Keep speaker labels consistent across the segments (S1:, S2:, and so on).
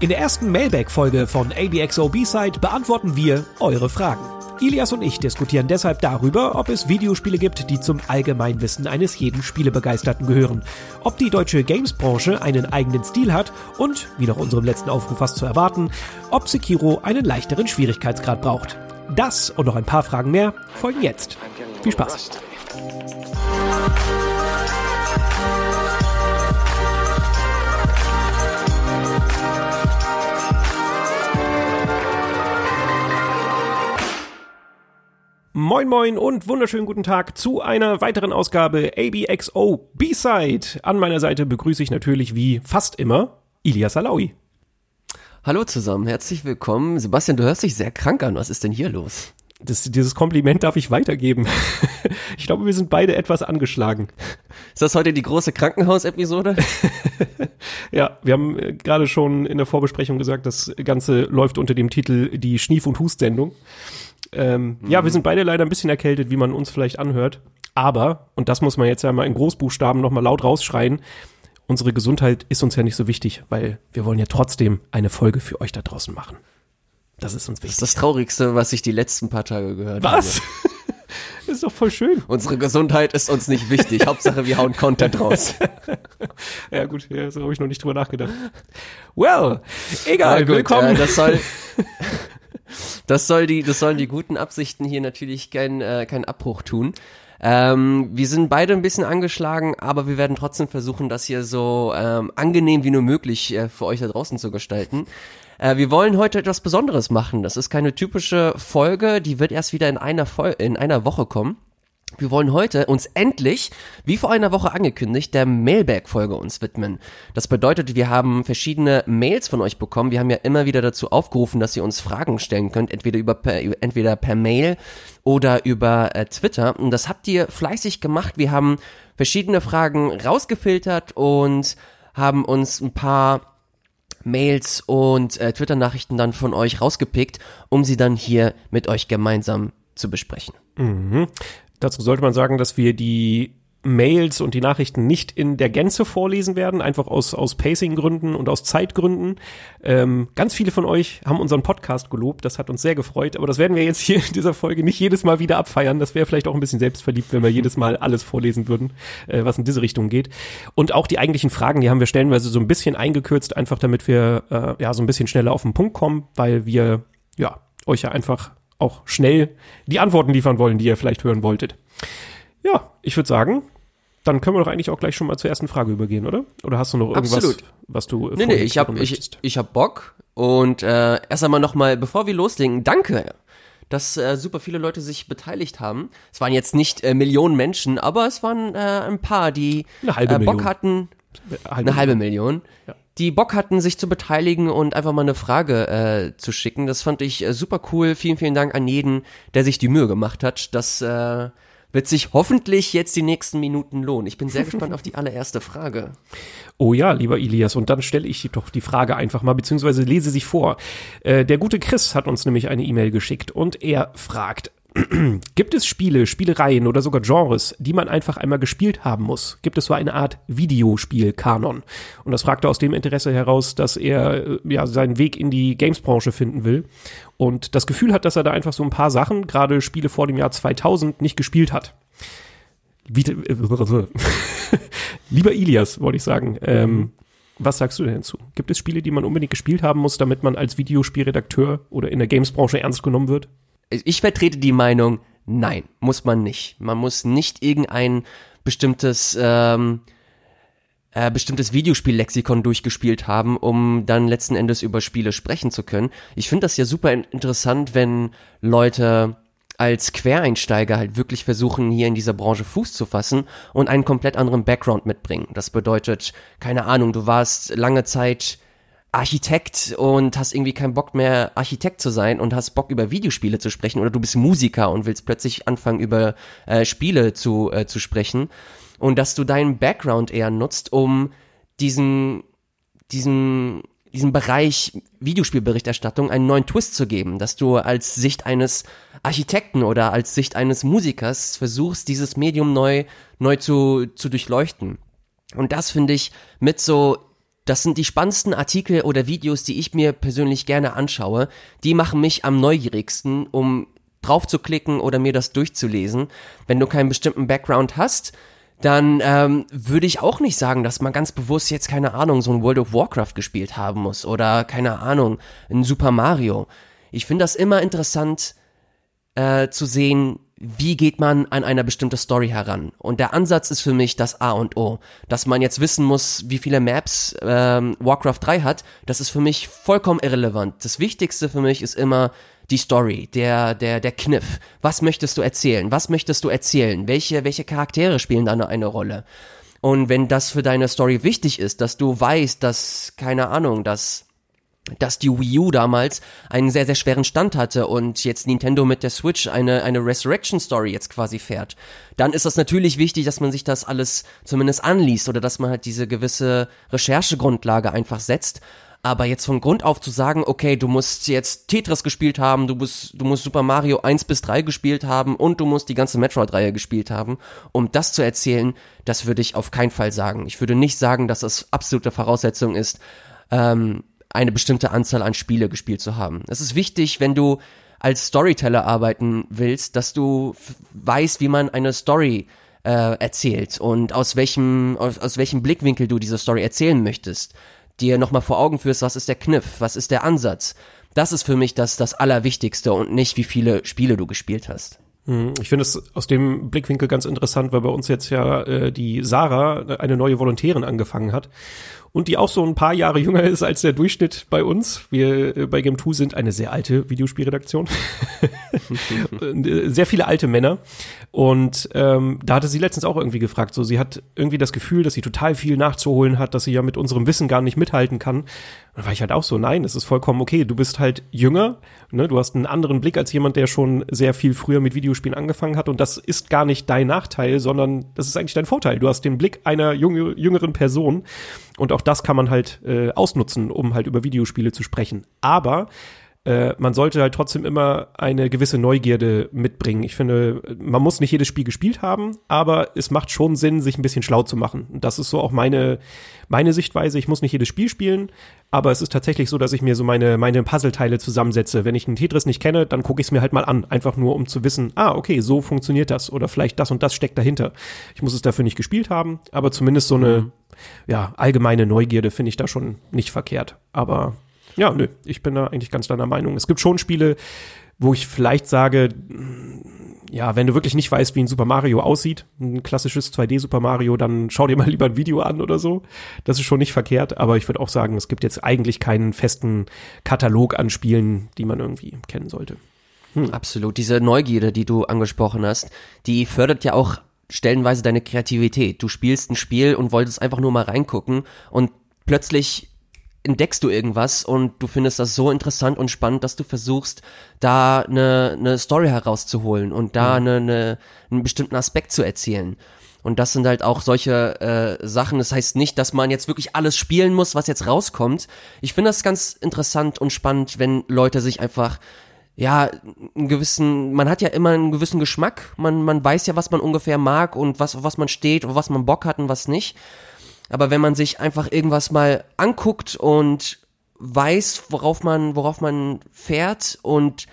S1: In der ersten Mailback-Folge von ABXO B-Side beantworten wir eure Fragen. Ilias und ich diskutieren deshalb darüber, ob es Videospiele gibt, die zum Allgemeinwissen eines jeden Spielebegeisterten gehören, ob die deutsche Games-Branche einen eigenen Stil hat und, wie nach unserem letzten Aufruf fast zu erwarten, ob Sekiro einen leichteren Schwierigkeitsgrad braucht. Das und noch ein paar Fragen mehr folgen jetzt. Viel Spaß! Moin moin und wunderschönen guten Tag zu einer weiteren Ausgabe ABXO B-Side. An meiner Seite begrüße ich natürlich wie fast immer Ilias Alaui.
S2: Hallo zusammen, herzlich willkommen. Sebastian, du hörst dich sehr krank an. Was ist denn hier los?
S1: Das, dieses Kompliment darf ich weitergeben. Ich glaube, wir sind beide etwas angeschlagen.
S2: Ist das heute die große Krankenhausepisode?
S1: ja, wir haben äh, gerade schon in der Vorbesprechung gesagt, das Ganze läuft unter dem Titel die Schnief- und Hustsendung. Ähm, mhm. Ja, wir sind beide leider ein bisschen erkältet, wie man uns vielleicht anhört. Aber, und das muss man jetzt ja mal in Großbuchstaben nochmal laut rausschreien, unsere Gesundheit ist uns ja nicht so wichtig, weil wir wollen ja trotzdem eine Folge für euch da draußen machen. Das ist uns wichtig.
S2: Das ist das Traurigste, was ich die letzten paar Tage gehört
S1: was? habe. Was? ist doch voll schön.
S2: Unsere Gesundheit ist uns nicht wichtig. Hauptsache, wir hauen Content raus.
S1: ja, gut, ja, so habe ich noch nicht drüber nachgedacht. Well, egal, gut, willkommen.
S2: Äh, das soll. Das soll die, das sollen die guten Absichten hier natürlich keinen äh, keinen Abbruch tun. Ähm, wir sind beide ein bisschen angeschlagen, aber wir werden trotzdem versuchen, das hier so ähm, angenehm wie nur möglich äh, für euch da draußen zu gestalten. Äh, wir wollen heute etwas Besonderes machen. Das ist keine typische Folge, die wird erst wieder in einer, Fol in einer Woche kommen. Wir wollen heute uns endlich, wie vor einer Woche angekündigt, der Mailbag-Folge uns widmen. Das bedeutet, wir haben verschiedene Mails von euch bekommen. Wir haben ja immer wieder dazu aufgerufen, dass ihr uns Fragen stellen könnt, entweder über per, entweder per Mail oder über äh, Twitter. Und das habt ihr fleißig gemacht. Wir haben verschiedene Fragen rausgefiltert und haben uns ein paar Mails und äh, Twitter-Nachrichten dann von euch rausgepickt, um sie dann hier mit euch gemeinsam zu besprechen.
S1: Mhm. Dazu sollte man sagen, dass wir die Mails und die Nachrichten nicht in der Gänze vorlesen werden, einfach aus, aus Pacing-Gründen und aus Zeitgründen. Ähm, ganz viele von euch haben unseren Podcast gelobt, das hat uns sehr gefreut, aber das werden wir jetzt hier in dieser Folge nicht jedes Mal wieder abfeiern. Das wäre vielleicht auch ein bisschen selbstverliebt, wenn wir jedes Mal alles vorlesen würden, äh, was in diese Richtung geht. Und auch die eigentlichen Fragen, die haben wir stellenweise so ein bisschen eingekürzt, einfach damit wir äh, ja so ein bisschen schneller auf den Punkt kommen, weil wir ja euch ja einfach auch schnell die Antworten liefern wollen, die ihr vielleicht hören wolltet. Ja, ich würde sagen, dann können wir doch eigentlich auch gleich schon mal zur ersten Frage übergehen, oder? Oder hast du noch irgendwas,
S2: Absolut.
S1: was du
S2: Nee, nee, ich habe ich, ich hab Bock und äh, erst einmal nochmal, bevor wir loslegen, danke, dass äh, super viele Leute sich beteiligt haben. Es waren jetzt nicht äh, Millionen Menschen, aber es waren äh, ein paar, die
S1: äh, Bock
S2: Million. hatten.
S1: Halbe
S2: eine halbe Million. Ja die Bock hatten, sich zu beteiligen und einfach mal eine Frage äh, zu schicken. Das fand ich äh, super cool. Vielen, vielen Dank an jeden, der sich die Mühe gemacht hat. Das äh, wird sich hoffentlich jetzt die nächsten Minuten lohnen. Ich bin sehr gespannt auf die allererste Frage.
S1: Oh ja, lieber Ilias, und dann stelle ich doch die Frage einfach mal, beziehungsweise lese sie vor. Äh, der gute Chris hat uns nämlich eine E-Mail geschickt und er fragt, Gibt es Spiele, Spielereien oder sogar Genres, die man einfach einmal gespielt haben muss? Gibt es so eine Art Videospiel-Kanon? Und das fragt er aus dem Interesse heraus, dass er äh, ja seinen Weg in die Games-Branche finden will und das Gefühl hat, dass er da einfach so ein paar Sachen, gerade Spiele vor dem Jahr 2000, nicht gespielt hat. Wie, äh, Lieber Ilias, wollte ich sagen, ähm, was sagst du denn hinzu? Gibt es Spiele, die man unbedingt gespielt haben muss, damit man als Videospielredakteur oder in der Games-Branche ernst genommen wird?
S2: Ich vertrete die Meinung, nein, muss man nicht. Man muss nicht irgendein bestimmtes ähm, äh, bestimmtes Videospiellexikon durchgespielt haben, um dann letzten Endes über Spiele sprechen zu können. Ich finde das ja super interessant, wenn Leute als Quereinsteiger halt wirklich versuchen, hier in dieser Branche Fuß zu fassen und einen komplett anderen Background mitbringen. Das bedeutet, keine Ahnung, du warst lange Zeit Architekt und hast irgendwie keinen Bock mehr Architekt zu sein und hast Bock über Videospiele zu sprechen oder du bist Musiker und willst plötzlich anfangen über äh, Spiele zu, äh, zu sprechen und dass du deinen Background eher nutzt, um diesen, diesen, diesen Bereich Videospielberichterstattung einen neuen Twist zu geben, dass du als Sicht eines Architekten oder als Sicht eines Musikers versuchst, dieses Medium neu, neu zu, zu durchleuchten. Und das finde ich mit so das sind die spannendsten Artikel oder Videos, die ich mir persönlich gerne anschaue. Die machen mich am neugierigsten, um drauf zu klicken oder mir das durchzulesen. Wenn du keinen bestimmten Background hast, dann ähm, würde ich auch nicht sagen, dass man ganz bewusst jetzt keine Ahnung so ein World of Warcraft gespielt haben muss oder keine Ahnung ein Super Mario. Ich finde das immer interessant äh, zu sehen, wie geht man an eine bestimmte Story heran. Und der Ansatz ist für mich das A und O. Dass man jetzt wissen muss, wie viele Maps ähm, Warcraft 3 hat, das ist für mich vollkommen irrelevant. Das Wichtigste für mich ist immer die Story, der, der, der Kniff. Was möchtest du erzählen? Was möchtest du erzählen? Welche, welche Charaktere spielen da eine Rolle? Und wenn das für deine Story wichtig ist, dass du weißt, dass, keine Ahnung, dass dass die Wii U damals einen sehr, sehr schweren Stand hatte und jetzt Nintendo mit der Switch eine, eine Resurrection Story jetzt quasi fährt, dann ist das natürlich wichtig, dass man sich das alles zumindest anliest oder dass man halt diese gewisse Recherchegrundlage einfach setzt aber jetzt von Grund auf zu sagen, okay, du musst jetzt Tetris gespielt haben, du musst, du musst Super Mario 1 bis 3 gespielt haben und du musst die ganze Metroid-Reihe gespielt haben, um das zu erzählen, das würde ich auf keinen Fall sagen. Ich würde nicht sagen, dass das absolute Voraussetzung ist, ähm, eine bestimmte Anzahl an Spiele gespielt zu haben. Es ist wichtig, wenn du als Storyteller arbeiten willst, dass du weißt, wie man eine Story äh, erzählt und aus welchem, aus, aus welchem Blickwinkel du diese Story erzählen möchtest dir nochmal vor Augen führst, was ist der Kniff, was ist der Ansatz. Das ist für mich das, das Allerwichtigste und nicht, wie viele Spiele du gespielt hast.
S1: Hm, ich finde es aus dem Blickwinkel ganz interessant, weil bei uns jetzt ja äh, die Sarah, eine neue Volontärin, angefangen hat und die auch so ein paar Jahre jünger ist als der Durchschnitt bei uns. Wir äh, bei Game 2 sind eine sehr alte Videospielredaktion. Äh, sehr viele alte Männer. Und ähm, da hatte sie letztens auch irgendwie gefragt, so sie hat irgendwie das Gefühl, dass sie total viel nachzuholen hat, dass sie ja mit unserem Wissen gar nicht mithalten kann. Und da war ich halt auch so, nein, es ist vollkommen okay. Du bist halt jünger, ne? du hast einen anderen Blick als jemand, der schon sehr viel früher mit Videospielen angefangen hat. Und das ist gar nicht dein Nachteil, sondern das ist eigentlich dein Vorteil. Du hast den Blick einer jüngeren Person und auch das kann man halt äh, ausnutzen, um halt über Videospiele zu sprechen. Aber äh, man sollte halt trotzdem immer eine gewisse Neugierde mitbringen. Ich finde, man muss nicht jedes Spiel gespielt haben, aber es macht schon Sinn, sich ein bisschen schlau zu machen. Das ist so auch meine, meine Sichtweise. Ich muss nicht jedes Spiel spielen, aber es ist tatsächlich so, dass ich mir so meine, meine Puzzleteile zusammensetze. Wenn ich einen Tetris nicht kenne, dann gucke ich es mir halt mal an. Einfach nur, um zu wissen, ah, okay, so funktioniert das. Oder vielleicht das und das steckt dahinter. Ich muss es dafür nicht gespielt haben, aber zumindest so eine, mhm ja, allgemeine Neugierde finde ich da schon nicht verkehrt. Aber ja, nö, ich bin da eigentlich ganz deiner Meinung. Es gibt schon Spiele, wo ich vielleicht sage, ja, wenn du wirklich nicht weißt, wie ein Super Mario aussieht, ein klassisches 2D Super Mario, dann schau dir mal lieber ein Video an oder so. Das ist schon nicht verkehrt, aber ich würde auch sagen, es gibt jetzt eigentlich keinen festen Katalog an Spielen, die man irgendwie kennen sollte.
S2: Hm. Absolut. Diese Neugierde, die du angesprochen hast, die fördert ja auch stellenweise deine Kreativität. Du spielst ein Spiel und wolltest einfach nur mal reingucken und plötzlich entdeckst du irgendwas und du findest das so interessant und spannend, dass du versuchst, da eine, eine Story herauszuholen und da eine, eine, einen bestimmten Aspekt zu erzählen. Und das sind halt auch solche äh, Sachen. Das heißt nicht, dass man jetzt wirklich alles spielen muss, was jetzt rauskommt. Ich finde das ganz interessant und spannend, wenn Leute sich einfach ja, einen gewissen, man hat ja immer einen gewissen Geschmack, man, man weiß ja, was man ungefähr mag und was, was man steht und was man Bock hat und was nicht. Aber wenn man sich einfach irgendwas mal anguckt und weiß, worauf man, worauf man fährt und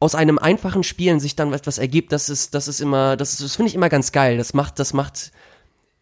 S2: aus einem einfachen Spielen sich dann etwas ergibt, das ist, das ist immer, das, das finde ich immer ganz geil. Das macht, das macht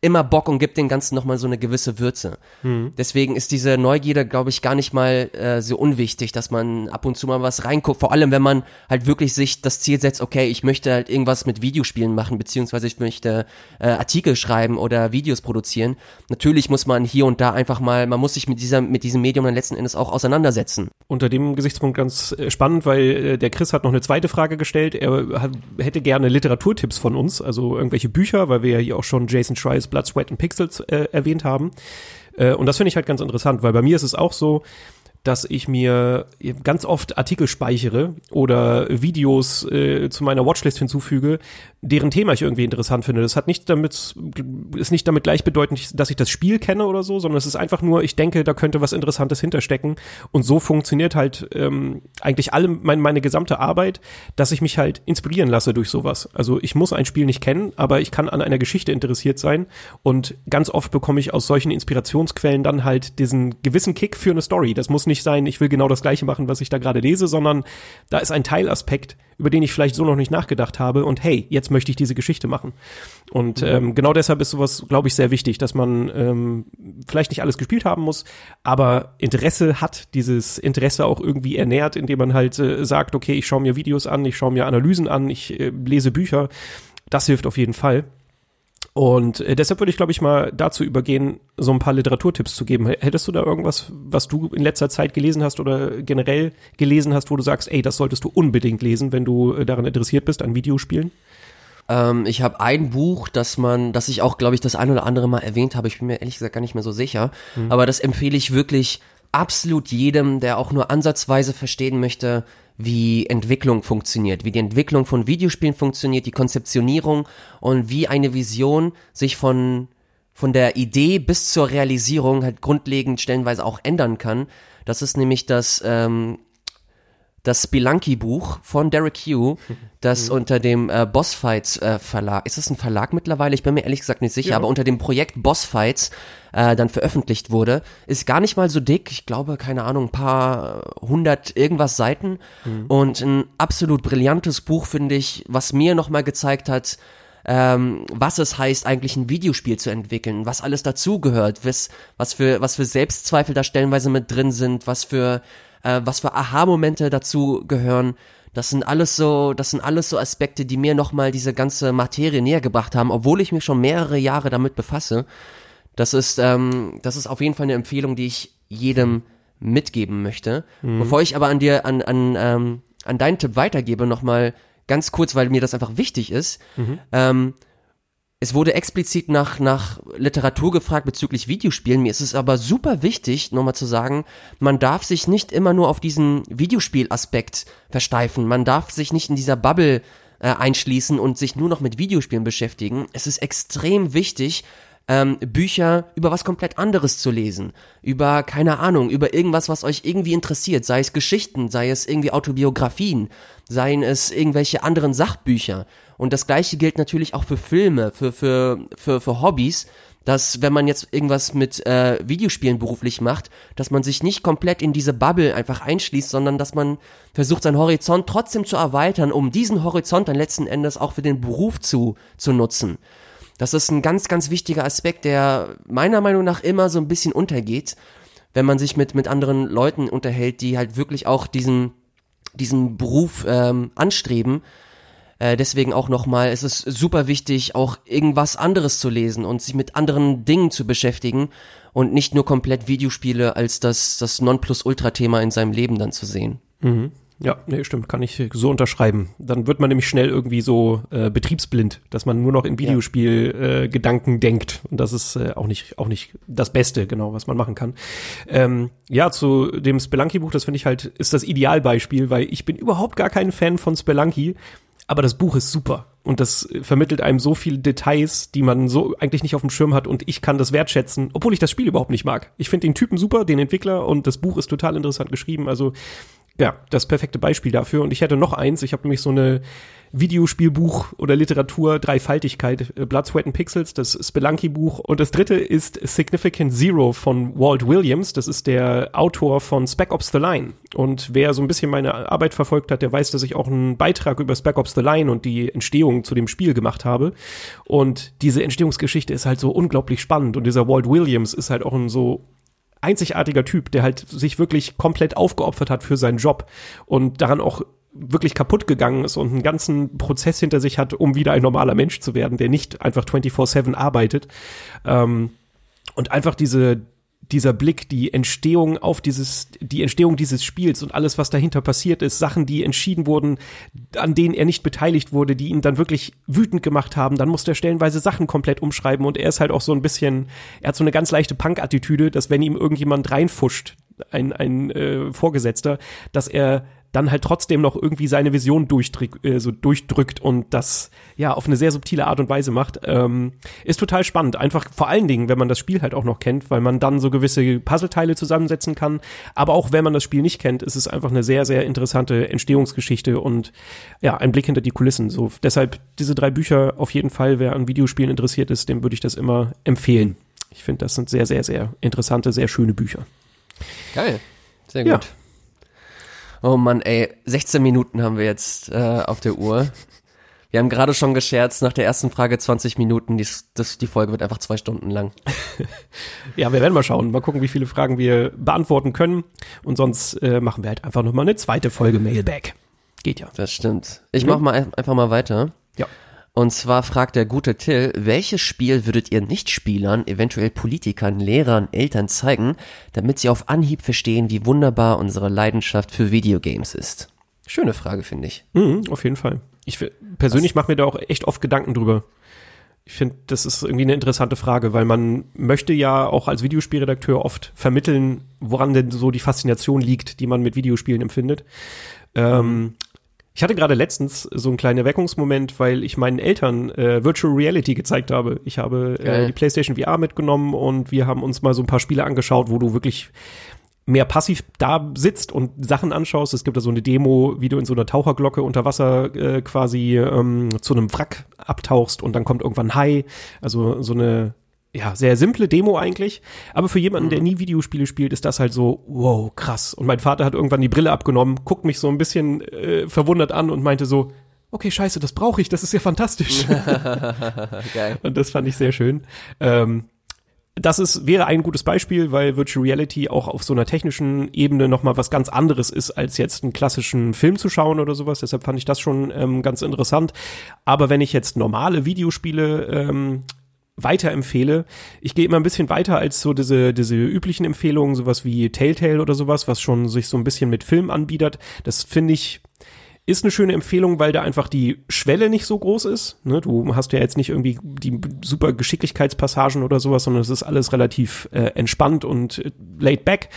S2: immer Bock und gibt den Ganzen nochmal so eine gewisse Würze. Mhm. Deswegen ist diese Neugierde, glaube ich, gar nicht mal äh, so unwichtig, dass man ab und zu mal was reinguckt. Vor allem, wenn man halt wirklich sich das Ziel setzt, okay, ich möchte halt irgendwas mit Videospielen machen, beziehungsweise ich möchte äh, Artikel schreiben oder Videos produzieren. Natürlich muss man hier und da einfach mal, man muss sich mit dieser, mit diesem Medium dann letzten Endes auch auseinandersetzen.
S1: Unter dem Gesichtspunkt ganz äh, spannend, weil äh, der Chris hat noch eine zweite Frage gestellt. Er hat, hätte gerne Literaturtipps von uns, also irgendwelche Bücher, weil wir ja hier auch schon Jason Schreier Blood, Sweat and Pixels äh, erwähnt haben. Äh, und das finde ich halt ganz interessant, weil bei mir ist es auch so, dass ich mir ganz oft Artikel speichere oder Videos äh, zu meiner Watchlist hinzufüge, deren Thema ich irgendwie interessant finde. Das hat nicht damit, ist nicht damit gleichbedeutend, dass ich das Spiel kenne oder so, sondern es ist einfach nur, ich denke, da könnte was Interessantes hinterstecken. Und so funktioniert halt ähm, eigentlich alle meine, meine gesamte Arbeit, dass ich mich halt inspirieren lasse durch sowas. Also ich muss ein Spiel nicht kennen, aber ich kann an einer Geschichte interessiert sein. Und ganz oft bekomme ich aus solchen Inspirationsquellen dann halt diesen gewissen Kick für eine Story. Das muss nicht sein, ich will genau das gleiche machen, was ich da gerade lese, sondern da ist ein Teilaspekt, über den ich vielleicht so noch nicht nachgedacht habe und hey, jetzt möchte ich diese Geschichte machen. Und mhm. ähm, genau deshalb ist sowas, glaube ich, sehr wichtig, dass man ähm, vielleicht nicht alles gespielt haben muss, aber Interesse hat, dieses Interesse auch irgendwie ernährt, indem man halt äh, sagt, okay, ich schaue mir Videos an, ich schaue mir Analysen an, ich äh, lese Bücher. Das hilft auf jeden Fall. Und äh, deshalb würde ich, glaube ich, mal dazu übergehen, so ein paar Literaturtipps zu geben. Hättest du da irgendwas, was du in letzter Zeit gelesen hast oder generell gelesen hast, wo du sagst, ey, das solltest du unbedingt lesen, wenn du äh, daran interessiert bist, an Videospielen?
S2: Ähm, ich habe ein Buch, das man, das ich auch, glaube ich, das ein oder andere Mal erwähnt habe. Ich bin mir ehrlich gesagt gar nicht mehr so sicher. Mhm. Aber das empfehle ich wirklich absolut jedem, der auch nur ansatzweise verstehen möchte, wie Entwicklung funktioniert, wie die Entwicklung von Videospielen funktioniert, die Konzeptionierung und wie eine Vision sich von, von der Idee bis zur Realisierung halt grundlegend stellenweise auch ändern kann. Das ist nämlich das ähm, das Spelunky-Buch von Derek Hugh, das mhm. unter dem äh, Bossfights äh, Verlag, ist das ein Verlag mittlerweile? Ich bin mir ehrlich gesagt nicht sicher, ja. aber unter dem Projekt Bossfights äh, dann veröffentlicht wurde, ist gar nicht mal so dick. Ich glaube, keine Ahnung, ein paar hundert irgendwas Seiten mhm. und ein absolut brillantes Buch finde ich, was mir nochmal gezeigt hat, ähm, was es heißt, eigentlich ein Videospiel zu entwickeln, was alles dazugehört, was, was für, was für Selbstzweifel da stellenweise mit drin sind, was für äh, was für Aha-Momente dazu gehören. Das sind alles so, das sind alles so Aspekte, die mir nochmal diese ganze Materie näher gebracht haben, obwohl ich mich schon mehrere Jahre damit befasse. Das ist, ähm, das ist auf jeden Fall eine Empfehlung, die ich jedem mitgeben möchte. Mhm. Bevor ich aber an dir, an, an, ähm, an deinen Tipp weitergebe, nochmal ganz kurz, weil mir das einfach wichtig ist. Mhm. Ähm, es wurde explizit nach, nach Literatur gefragt bezüglich Videospielen. Mir ist es aber super wichtig, nochmal zu sagen, man darf sich nicht immer nur auf diesen Videospielaspekt versteifen. Man darf sich nicht in dieser Bubble äh, einschließen und sich nur noch mit Videospielen beschäftigen. Es ist extrem wichtig, ähm, Bücher über was komplett anderes zu lesen. Über, keine Ahnung, über irgendwas, was euch irgendwie interessiert. Sei es Geschichten, sei es irgendwie Autobiografien, seien es irgendwelche anderen Sachbücher. Und das gleiche gilt natürlich auch für Filme, für, für, für, für Hobbys, dass wenn man jetzt irgendwas mit äh, Videospielen beruflich macht, dass man sich nicht komplett in diese Bubble einfach einschließt, sondern dass man versucht, seinen Horizont trotzdem zu erweitern, um diesen Horizont dann letzten Endes auch für den Beruf zu, zu nutzen. Das ist ein ganz, ganz wichtiger Aspekt, der meiner Meinung nach immer so ein bisschen untergeht, wenn man sich mit, mit anderen Leuten unterhält, die halt wirklich auch diesen, diesen Beruf ähm, anstreben. Äh, deswegen auch nochmal, es ist super wichtig, auch irgendwas anderes zu lesen und sich mit anderen Dingen zu beschäftigen und nicht nur komplett Videospiele als das, das Nonplusultra-Thema in seinem Leben dann zu sehen.
S1: Mhm. Ja, nee, stimmt, kann ich so unterschreiben. Dann wird man nämlich schnell irgendwie so äh, betriebsblind, dass man nur noch in Videospiel-Gedanken ja. äh, denkt. Und das ist äh, auch nicht auch nicht das Beste, genau, was man machen kann. Ähm, ja, zu dem Spelunky-Buch, das finde ich halt, ist das Idealbeispiel, weil ich bin überhaupt gar kein Fan von Spelunky, aber das Buch ist super. Und das vermittelt einem so viele Details, die man so eigentlich nicht auf dem Schirm hat und ich kann das wertschätzen, obwohl ich das Spiel überhaupt nicht mag. Ich finde den Typen super, den Entwickler und das Buch ist total interessant geschrieben. Also ja, das perfekte Beispiel dafür. Und ich hätte noch eins. Ich habe nämlich so eine Videospielbuch oder Literatur Dreifaltigkeit, äh, Blood, Sweat and Pixels, das Spelunky-Buch. Und das dritte ist Significant Zero von Walt Williams. Das ist der Autor von Spec Ops The Line. Und wer so ein bisschen meine Arbeit verfolgt hat, der weiß, dass ich auch einen Beitrag über Spec Ops The Line und die Entstehung zu dem Spiel gemacht habe. Und diese Entstehungsgeschichte ist halt so unglaublich spannend. Und dieser Walt Williams ist halt auch ein so einzigartiger Typ, der halt sich wirklich komplett aufgeopfert hat für seinen Job und daran auch wirklich kaputt gegangen ist und einen ganzen Prozess hinter sich hat, um wieder ein normaler Mensch zu werden, der nicht einfach 24-7 arbeitet. Ähm, und einfach diese dieser Blick, die Entstehung auf dieses, die Entstehung dieses Spiels und alles, was dahinter passiert ist, Sachen, die entschieden wurden, an denen er nicht beteiligt wurde, die ihn dann wirklich wütend gemacht haben, dann musste er stellenweise Sachen komplett umschreiben und er ist halt auch so ein bisschen, er hat so eine ganz leichte Punk-Attitüde, dass wenn ihm irgendjemand reinfuscht, ein, ein äh, Vorgesetzter, dass er dann halt trotzdem noch irgendwie seine Vision durchdrück, äh, so durchdrückt und das ja auf eine sehr subtile Art und Weise macht, ähm, ist total spannend. Einfach vor allen Dingen, wenn man das Spiel halt auch noch kennt, weil man dann so gewisse Puzzleteile zusammensetzen kann. Aber auch wenn man das Spiel nicht kennt, ist es einfach eine sehr, sehr interessante Entstehungsgeschichte und ja, ein Blick hinter die Kulissen. So deshalb diese drei Bücher auf jeden Fall, wer an Videospielen interessiert ist, dem würde ich das immer empfehlen. Ich finde, das sind sehr, sehr, sehr interessante, sehr schöne Bücher.
S2: Geil. Sehr gut. Ja. Oh Mann, ey, 16 Minuten haben wir jetzt äh, auf der Uhr. Wir haben gerade schon gescherzt, nach der ersten Frage 20 Minuten, die, das, die Folge wird einfach zwei Stunden lang.
S1: ja, wir werden mal schauen, mal gucken, wie viele Fragen wir beantworten können. Und sonst äh, machen wir halt einfach nochmal eine zweite Folge Mailback. Geht ja.
S2: Das stimmt. Ich mhm. mach mal einfach mal weiter.
S1: Ja.
S2: Und zwar fragt der gute Till, welches Spiel würdet ihr Nichtspielern, eventuell Politikern, Lehrern, Eltern zeigen, damit sie auf Anhieb verstehen, wie wunderbar unsere Leidenschaft für Videogames ist? Schöne Frage, finde ich.
S1: Mhm, auf jeden Fall. Ich persönlich mache mir da auch echt oft Gedanken drüber. Ich finde, das ist irgendwie eine interessante Frage, weil man möchte ja auch als Videospielredakteur oft vermitteln, woran denn so die Faszination liegt, die man mit Videospielen empfindet. Ähm, ich hatte gerade letztens so einen kleinen Erweckungsmoment, weil ich meinen Eltern äh, Virtual Reality gezeigt habe. Ich habe äh, die PlayStation VR mitgenommen und wir haben uns mal so ein paar Spiele angeschaut, wo du wirklich mehr passiv da sitzt und Sachen anschaust. Es gibt da so eine Demo, wie du in so einer Taucherglocke unter Wasser äh, quasi ähm, zu einem Wrack abtauchst und dann kommt irgendwann Hai. Also so eine ja, sehr simple Demo eigentlich. Aber für jemanden, der mhm. nie Videospiele spielt, ist das halt so, wow, krass. Und mein Vater hat irgendwann die Brille abgenommen, guckt mich so ein bisschen äh, verwundert an und meinte so, okay, scheiße, das brauche ich, das ist ja fantastisch. Geil. Und das fand ich sehr schön. Ähm, das ist, wäre ein gutes Beispiel, weil Virtual Reality auch auf so einer technischen Ebene nochmal was ganz anderes ist, als jetzt einen klassischen Film zu schauen oder sowas. Deshalb fand ich das schon ähm, ganz interessant. Aber wenn ich jetzt normale Videospiele ähm, weiterempfehle. Ich gehe immer ein bisschen weiter als so diese, diese üblichen Empfehlungen, sowas wie Telltale oder sowas, was schon sich so ein bisschen mit Film anbietet. Das finde ich ist eine schöne Empfehlung, weil da einfach die Schwelle nicht so groß ist. Ne? Du hast ja jetzt nicht irgendwie die super Geschicklichkeitspassagen oder sowas, sondern es ist alles relativ äh, entspannt und äh, laid back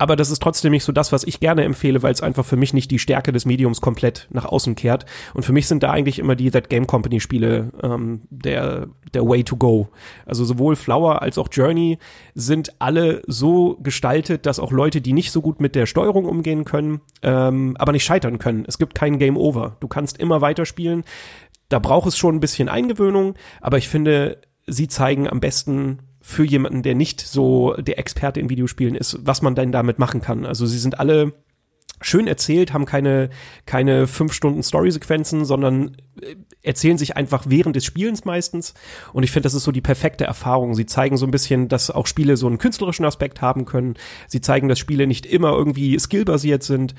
S1: aber das ist trotzdem nicht so das, was ich gerne empfehle, weil es einfach für mich nicht die Stärke des Mediums komplett nach außen kehrt. Und für mich sind da eigentlich immer die That Game Company Spiele ähm, der, der Way to go. Also sowohl Flower als auch Journey sind alle so gestaltet, dass auch Leute, die nicht so gut mit der Steuerung umgehen können, ähm, aber nicht scheitern können. Es gibt kein Game Over. Du kannst immer weiterspielen. Da braucht es schon ein bisschen Eingewöhnung, aber ich finde, sie zeigen am besten für jemanden, der nicht so der Experte in Videospielen ist, was man denn damit machen kann. Also sie sind alle schön erzählt, haben keine, keine fünf Stunden Story-Sequenzen, sondern äh, erzählen sich einfach während des Spielens meistens. Und ich finde, das ist so die perfekte Erfahrung. Sie zeigen so ein bisschen, dass auch Spiele so einen künstlerischen Aspekt haben können. Sie zeigen, dass Spiele nicht immer irgendwie skillbasiert sind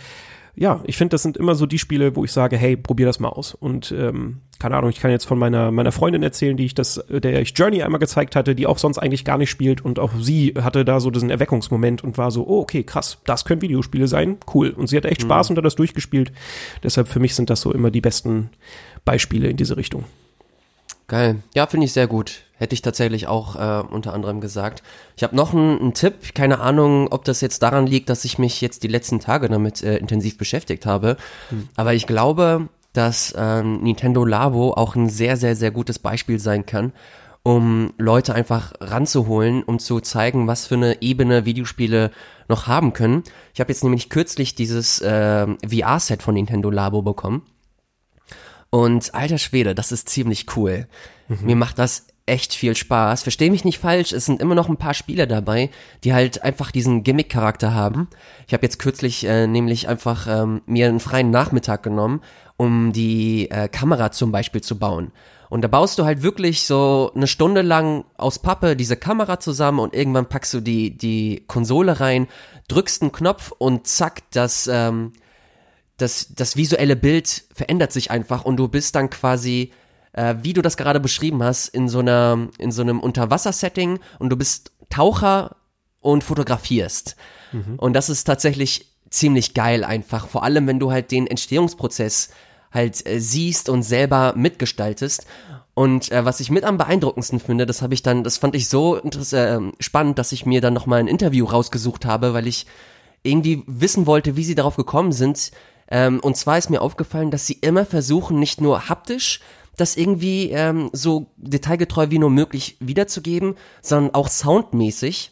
S1: ja, ich finde, das sind immer so die Spiele, wo ich sage, hey, probier das mal aus. Und ähm, keine Ahnung, ich kann jetzt von meiner meiner Freundin erzählen, die ich das, der ich Journey einmal gezeigt hatte, die auch sonst eigentlich gar nicht spielt und auch sie hatte da so diesen Erweckungsmoment und war so, oh okay, krass, das können Videospiele sein, cool. Und sie hat echt Spaß mhm. und hat das durchgespielt. Deshalb für mich sind das so immer die besten Beispiele in diese Richtung.
S2: Geil. Ja, finde ich sehr gut. Hätte ich tatsächlich auch äh, unter anderem gesagt. Ich habe noch einen Tipp. Keine Ahnung, ob das jetzt daran liegt, dass ich mich jetzt die letzten Tage damit äh, intensiv beschäftigt habe. Hm. Aber ich glaube, dass ähm, Nintendo Labo auch ein sehr, sehr, sehr gutes Beispiel sein kann, um Leute einfach ranzuholen, um zu zeigen, was für eine Ebene Videospiele noch haben können. Ich habe jetzt nämlich kürzlich dieses äh, VR-Set von Nintendo Labo bekommen. Und alter Schwede, das ist ziemlich cool. Mhm. Mir macht das echt viel Spaß. Versteh mich nicht falsch, es sind immer noch ein paar Spiele dabei, die halt einfach diesen Gimmick-Charakter haben. Ich habe jetzt kürzlich äh, nämlich einfach ähm, mir einen freien Nachmittag genommen, um die äh, Kamera zum Beispiel zu bauen. Und da baust du halt wirklich so eine Stunde lang aus Pappe diese Kamera zusammen und irgendwann packst du die, die Konsole rein, drückst einen Knopf und zack, das, ähm, das, das visuelle Bild verändert sich einfach und du bist dann quasi, äh, wie du das gerade beschrieben hast, in so einer, in so einem Unterwassersetting und du bist Taucher und fotografierst. Und das ist tatsächlich ziemlich geil einfach. Vor allem, wenn du halt den Entstehungsprozess halt äh, siehst und selber mitgestaltest. Und äh, was ich mit am beeindruckendsten finde, das habe ich dann, das fand ich so äh, spannend, dass ich mir dann nochmal ein Interview rausgesucht habe, weil ich irgendwie wissen wollte, wie sie darauf gekommen sind. Ähm, und zwar ist mir aufgefallen, dass sie immer versuchen, nicht nur haptisch das irgendwie ähm, so detailgetreu wie nur möglich wiederzugeben, sondern auch soundmäßig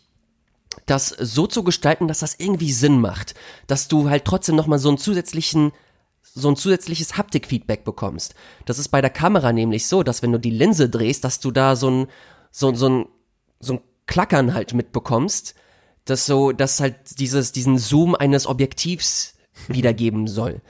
S2: das so zu gestalten, dass das irgendwie Sinn macht, dass du halt trotzdem noch mal so einen zusätzlichen so ein zusätzliches Haptikfeedback bekommst. Das ist bei der Kamera nämlich so, dass wenn du die Linse drehst, dass du da so ein so, so ein so ein Klackern halt mitbekommst, dass so dass halt dieses diesen Zoom eines Objektivs wiedergeben soll.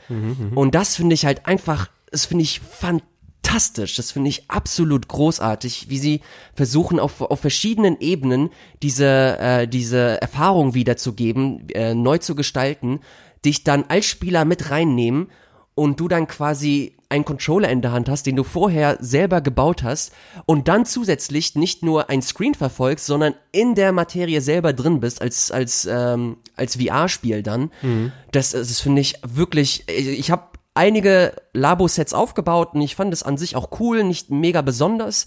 S2: Und das finde ich halt einfach, das finde ich fantastisch, das finde ich absolut großartig, wie sie versuchen auf, auf verschiedenen Ebenen diese, äh, diese Erfahrung wiederzugeben, äh, neu zu gestalten, dich dann als Spieler mit reinnehmen und du dann quasi einen Controller in der Hand hast, den du vorher selber gebaut hast und dann zusätzlich nicht nur ein Screen verfolgst, sondern in der Materie selber drin bist als als ähm, als VR-Spiel dann. Das, das finde ich wirklich. Ich habe einige Labo-Sets aufgebaut und ich fand es an sich auch cool, nicht mega besonders.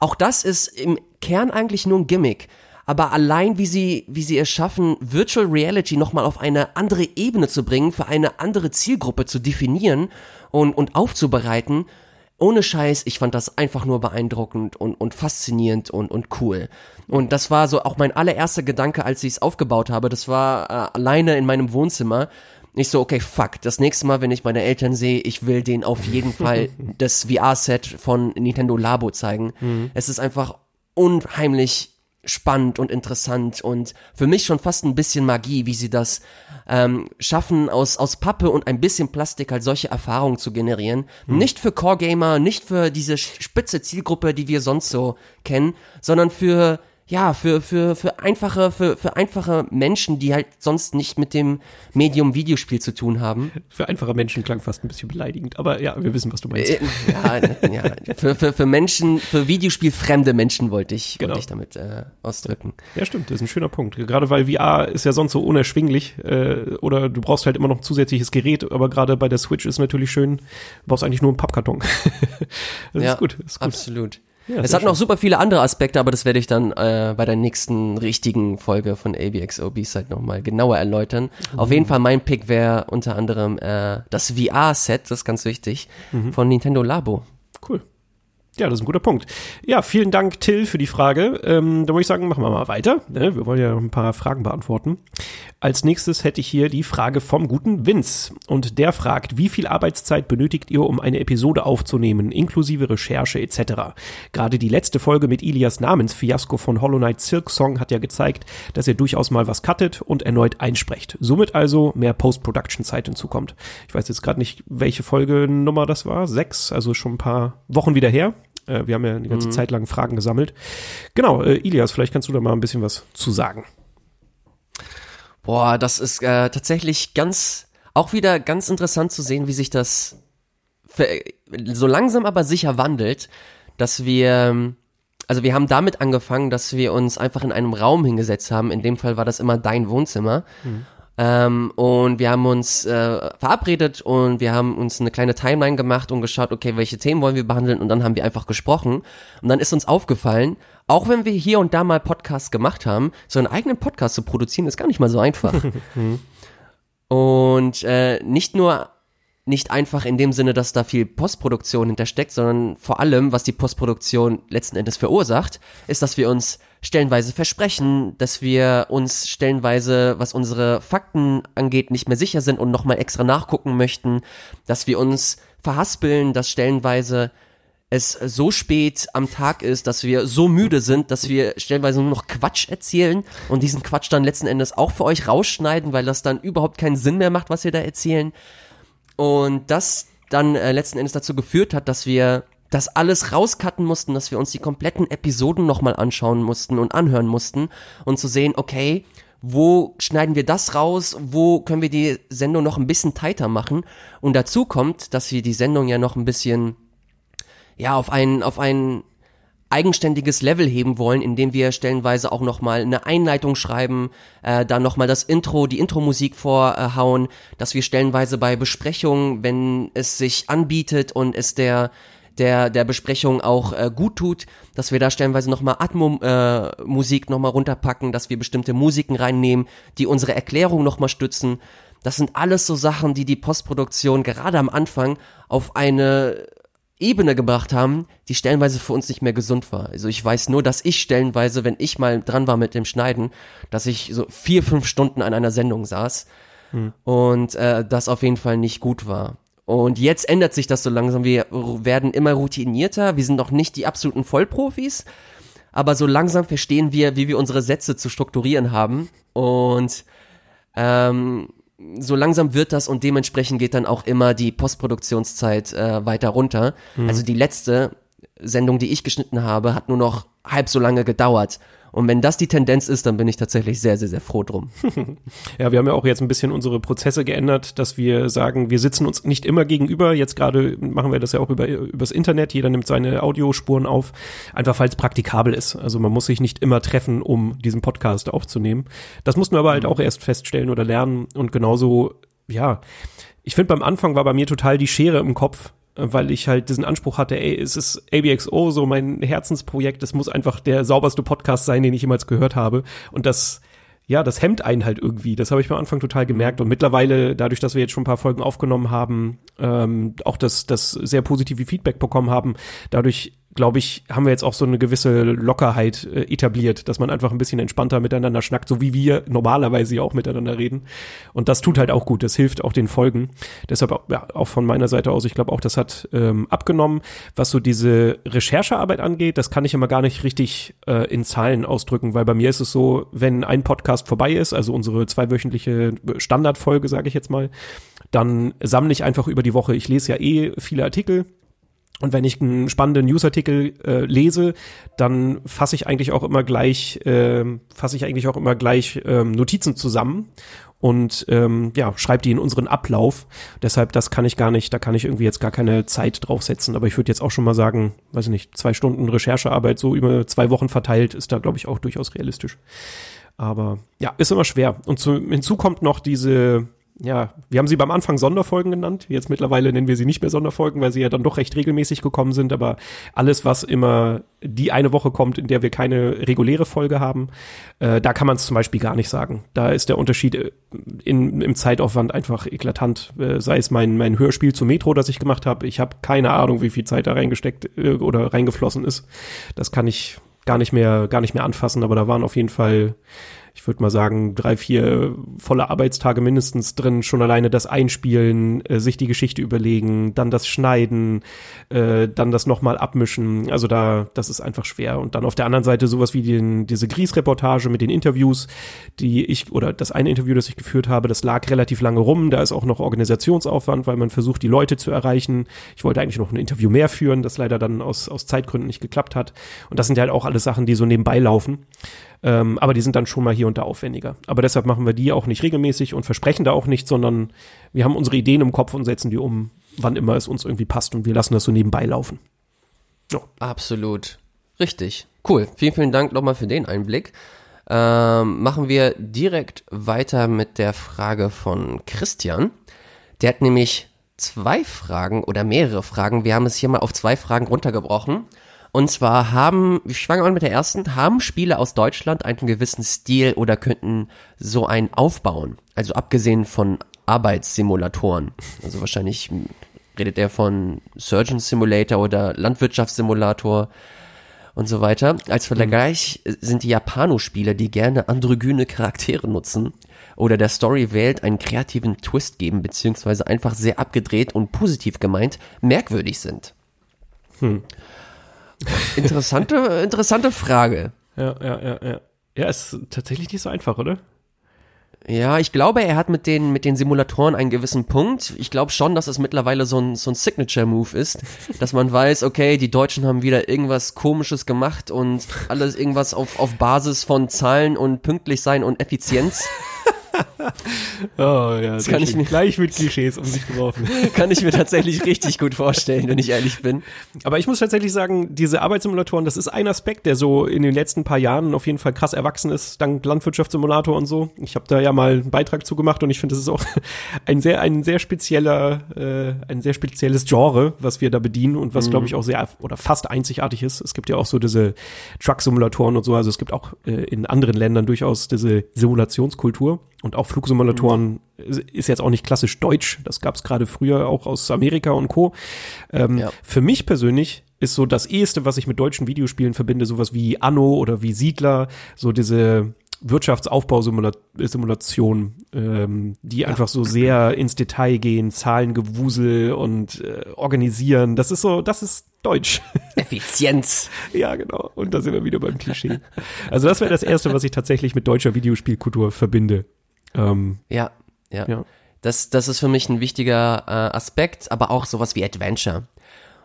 S2: Auch das ist im Kern eigentlich nur ein Gimmick. Aber allein wie sie, wie sie es schaffen, Virtual Reality nochmal auf eine andere Ebene zu bringen, für eine andere Zielgruppe zu definieren und, und aufzubereiten, ohne Scheiß, ich fand das einfach nur beeindruckend und, und faszinierend und, und cool. Und das war so auch mein allererster Gedanke, als ich es aufgebaut habe. Das war äh, alleine in meinem Wohnzimmer. Ich so, okay, fuck, das nächste Mal, wenn ich meine Eltern sehe, ich will denen auf jeden Fall das VR-Set von Nintendo Labo zeigen. Es ist einfach unheimlich spannend und interessant und für mich schon fast ein bisschen Magie, wie sie das ähm, schaffen, aus, aus Pappe und ein bisschen Plastik halt solche Erfahrungen zu generieren. Nicht für Core-Gamer, nicht für diese spitze Zielgruppe, die wir sonst so kennen, sondern für ja, für, für, für einfache, für, für einfache Menschen, die halt sonst nicht mit dem Medium Videospiel zu tun haben.
S1: Für einfache Menschen klang fast ein bisschen beleidigend, aber ja, wir wissen, was du meinst.
S2: Äh, ja, ja, für, für, für Menschen, für Videospielfremde Menschen wollte ich,
S1: Genau.
S2: wollte ich damit äh, ausdrücken.
S1: Ja, stimmt, das ist ein schöner Punkt. Gerade weil VR ist ja sonst so unerschwinglich äh, oder du brauchst halt immer noch ein zusätzliches Gerät, aber gerade bei der Switch ist natürlich schön, du brauchst eigentlich nur einen Pappkarton. das
S2: ja,
S1: ist gut, das ist gut.
S2: absolut.
S1: Ja,
S2: es hat noch super viele andere Aspekte, aber das werde ich dann äh, bei der nächsten richtigen Folge von ABXOBs halt nochmal genauer erläutern. Auf jeden Fall mein Pick wäre unter anderem äh, das VR-Set, das ist ganz wichtig, von Nintendo Labo.
S1: Cool. Ja, das ist ein guter Punkt. Ja, vielen Dank, Till, für die Frage. Ähm, da würde ich sagen, machen wir mal weiter. Ne? Wir wollen ja noch ein paar Fragen beantworten. Als nächstes hätte ich hier die Frage vom guten Vince. Und der fragt, wie viel Arbeitszeit benötigt ihr, um eine Episode aufzunehmen, inklusive Recherche etc.? Gerade die letzte Folge mit Ilias Namensfiasko von Hollow Knight Silk Song hat ja gezeigt, dass ihr durchaus mal was cuttet und erneut einsprecht. Somit also mehr Post-Production-Zeit hinzukommt. Ich weiß jetzt gerade nicht, welche Folgenummer das war. Sechs, also schon ein paar Wochen wieder her. Äh, Wir haben ja die ganze Zeit lang Fragen gesammelt. Genau, äh, Ilias, vielleicht kannst du da mal ein bisschen was zu sagen.
S2: Boah, das ist äh, tatsächlich ganz, auch wieder ganz interessant zu sehen, wie sich das so langsam aber sicher wandelt, dass wir, also wir haben damit angefangen, dass wir uns einfach in einem Raum hingesetzt haben. In dem Fall war das immer dein Wohnzimmer. Ähm, und wir haben uns äh, verabredet und wir haben uns eine kleine Timeline gemacht und geschaut, okay, welche Themen wollen wir behandeln und dann haben wir einfach gesprochen. Und dann ist uns aufgefallen, auch wenn wir hier und da mal Podcasts gemacht haben, so einen eigenen Podcast zu produzieren, ist gar nicht mal so einfach. und äh, nicht nur nicht einfach in dem Sinne, dass da viel Postproduktion hintersteckt, sondern vor allem, was die Postproduktion letzten Endes verursacht, ist, dass wir uns stellenweise versprechen, dass wir uns stellenweise, was unsere Fakten angeht, nicht mehr sicher sind und nochmal extra nachgucken möchten, dass wir uns verhaspeln, dass stellenweise es so spät am Tag ist, dass wir so müde sind, dass wir stellenweise nur noch Quatsch erzählen und diesen Quatsch dann letzten Endes auch für euch rausschneiden, weil das dann überhaupt keinen Sinn mehr macht, was wir da erzählen. Und das dann äh, letzten Endes dazu geführt hat, dass wir das alles rauscutten mussten, dass wir uns die kompletten Episoden nochmal anschauen mussten und anhören mussten und zu sehen, okay, wo schneiden wir das raus, wo können wir die Sendung noch ein bisschen tighter machen. Und dazu kommt, dass wir die Sendung ja noch ein bisschen, ja, auf einen, auf einen, eigenständiges Level heben wollen, indem wir stellenweise auch nochmal eine Einleitung schreiben, äh, dann nochmal das Intro, die Intro-Musik vorhauen, dass wir stellenweise bei Besprechungen, wenn es sich anbietet und es der der der Besprechung auch äh, gut tut, dass wir da stellenweise nochmal Atmo-Musik äh, nochmal runterpacken, dass wir bestimmte Musiken reinnehmen, die unsere Erklärung nochmal stützen. Das sind alles so Sachen, die die Postproduktion gerade am Anfang auf eine Ebene gebracht haben, die stellenweise für uns nicht mehr gesund war. Also ich weiß nur, dass ich stellenweise, wenn ich mal dran war mit dem Schneiden, dass ich so vier, fünf Stunden an einer Sendung saß hm. und äh, das auf jeden Fall nicht gut war. Und jetzt ändert sich das so langsam. Wir werden immer routinierter. Wir sind noch nicht die absoluten Vollprofis, aber so langsam verstehen wir, wie wir unsere Sätze zu strukturieren haben. Und ähm, so langsam wird das und dementsprechend geht dann auch immer die Postproduktionszeit äh, weiter runter. Mhm. Also die letzte Sendung, die ich geschnitten habe, hat nur noch halb so lange gedauert. Und wenn das die Tendenz ist, dann bin ich tatsächlich sehr, sehr, sehr froh drum.
S1: ja, wir haben ja auch jetzt ein bisschen unsere Prozesse geändert, dass wir sagen, wir sitzen uns nicht immer gegenüber. Jetzt gerade machen wir das ja auch über übers Internet. Jeder nimmt seine Audiospuren auf, einfach es praktikabel ist. Also man muss sich nicht immer treffen, um diesen Podcast aufzunehmen. Das mussten wir aber halt auch erst feststellen oder lernen. Und genauso, ja, ich finde beim Anfang war bei mir total die Schere im Kopf weil ich halt diesen Anspruch hatte, ey, es ist ABXO so mein Herzensprojekt, es muss einfach der sauberste Podcast sein, den ich jemals gehört habe und das ja, das hemmt einen halt irgendwie. Das habe ich am Anfang total gemerkt. Und mittlerweile, dadurch, dass wir jetzt schon ein paar Folgen aufgenommen haben, ähm, auch das, das sehr positive Feedback bekommen haben, dadurch glaube ich, haben wir jetzt auch so eine gewisse Lockerheit äh, etabliert, dass man einfach ein bisschen entspannter miteinander schnackt, so wie wir normalerweise ja auch miteinander reden. Und das tut halt auch gut, das hilft auch den Folgen. Deshalb ja, auch von meiner Seite aus, ich glaube auch, das hat ähm, abgenommen. Was so diese Recherchearbeit angeht, das kann ich immer gar nicht richtig äh, in Zahlen ausdrücken, weil bei mir ist es so, wenn ein Podcast vorbei ist, also unsere zweiwöchentliche Standardfolge, sage ich jetzt mal, dann sammle ich einfach über die Woche, ich lese ja eh viele Artikel, und wenn ich einen spannenden Newsartikel äh, lese, dann fasse ich eigentlich auch immer gleich, äh, fasse ich eigentlich auch immer gleich ähm, Notizen zusammen und ähm, ja, schreibe die in unseren Ablauf. Deshalb, das kann ich gar nicht, da kann ich irgendwie jetzt gar keine Zeit draufsetzen. Aber ich würde jetzt auch schon mal sagen, weiß ich nicht, zwei Stunden Recherchearbeit so über zwei Wochen verteilt, ist da, glaube ich, auch durchaus realistisch. Aber ja, ist immer schwer. Und zu, hinzu kommt noch diese ja, wir haben sie beim Anfang Sonderfolgen genannt. Jetzt mittlerweile nennen wir sie nicht mehr Sonderfolgen, weil sie ja dann doch recht regelmäßig gekommen sind. Aber alles, was immer die eine Woche kommt, in der wir keine reguläre Folge haben, äh, da kann man es zum Beispiel gar nicht sagen. Da ist der Unterschied äh, in, im Zeitaufwand einfach eklatant. Äh, sei es mein, mein Hörspiel zu Metro, das ich gemacht habe. Ich habe keine Ahnung, wie viel Zeit da reingesteckt äh, oder reingeflossen ist. Das kann ich gar nicht mehr, gar nicht mehr anfassen. Aber da waren auf jeden Fall ich würde mal sagen, drei, vier volle Arbeitstage mindestens drin, schon alleine das Einspielen, äh, sich die Geschichte überlegen, dann das Schneiden, äh, dann das nochmal abmischen. Also da, das ist einfach schwer. Und dann auf der anderen Seite sowas wie den, diese Gries-Reportage mit den Interviews, die ich, oder das eine Interview, das ich geführt habe, das lag relativ lange rum. Da ist auch noch Organisationsaufwand, weil man versucht, die Leute zu erreichen. Ich wollte eigentlich noch ein Interview mehr führen, das leider dann aus, aus Zeitgründen nicht geklappt hat. Und das sind ja halt auch alles Sachen, die so nebenbei laufen. Ähm, aber die sind dann schon mal hier und da aufwendiger. Aber deshalb machen wir die auch nicht regelmäßig und versprechen da auch nicht, sondern wir haben unsere Ideen im Kopf und setzen die um, wann immer es uns irgendwie passt und wir lassen das so nebenbei laufen.
S2: So. Absolut. Richtig. Cool. Vielen, vielen Dank nochmal für den Einblick. Ähm, machen wir direkt weiter mit der Frage von Christian. Der hat nämlich zwei Fragen oder mehrere Fragen. Wir haben es hier mal auf zwei Fragen runtergebrochen. Und zwar haben, ich fange an mit der ersten, haben Spiele aus Deutschland einen gewissen Stil oder könnten so einen aufbauen? Also abgesehen von Arbeitssimulatoren. Also wahrscheinlich redet er von Surgeon Simulator oder Landwirtschaftssimulator und so weiter. Als Vergleich sind die Japano-Spiele, die gerne androgyne Charaktere nutzen oder der Story wählt, einen kreativen Twist geben, beziehungsweise einfach sehr abgedreht und positiv gemeint, merkwürdig sind. Hm. Interessante, interessante Frage.
S1: Ja, ja, ja, ja. Ja, ist tatsächlich nicht so einfach, oder?
S2: Ja, ich glaube, er hat mit den, mit den Simulatoren einen gewissen Punkt. Ich glaube schon, dass es mittlerweile so ein, so ein Signature-Move ist, dass man weiß, okay, die Deutschen haben wieder irgendwas Komisches gemacht und alles irgendwas auf, auf Basis von Zahlen und pünktlich sein und Effizienz.
S1: Oh ja,
S2: Das kann ich mir-
S1: gleich mit Klischees um sich geworfen.
S2: Kann ich mir tatsächlich richtig gut vorstellen, wenn ich ehrlich bin.
S1: Aber ich muss tatsächlich sagen, diese Arbeitssimulatoren, das ist ein Aspekt, der so in den letzten paar Jahren auf jeden Fall krass erwachsen ist, dank Landwirtschaftssimulator und so. Ich habe da ja mal einen Beitrag zu gemacht und ich finde, das ist auch ein sehr, ein sehr spezieller, äh, ein sehr spezielles Genre, was wir da bedienen und was, glaube ich, auch sehr oder fast einzigartig ist. Es gibt ja auch so diese Truck-Simulatoren und so, also es gibt auch äh, in anderen Ländern durchaus diese Simulationskultur und auch Flugsimulatoren ist jetzt auch nicht klassisch deutsch. Das gab es gerade früher auch aus Amerika und Co. Ähm,
S2: Ja.
S1: Für mich persönlich ist so das eheste, was ich mit deutschen Videospielen verbinde, sowas wie Anno oder wie Siedler, so diese Wirtschaftsaufbausimulation, ähm, die einfach so sehr ins Detail gehen, Zahlengewusel und äh, organisieren. Das ist so, das ist deutsch.
S2: Effizienz.
S1: ja, genau. Und da sind wir wieder beim Klischee. Also das wäre das erste, was ich tatsächlich mit deutscher Videospielkultur verbinde. Ähm,
S2: Ja, ja.
S1: Ja.
S2: Das, das ist für mich ein wichtiger äh, Aspekt, aber auch sowas wie Adventure.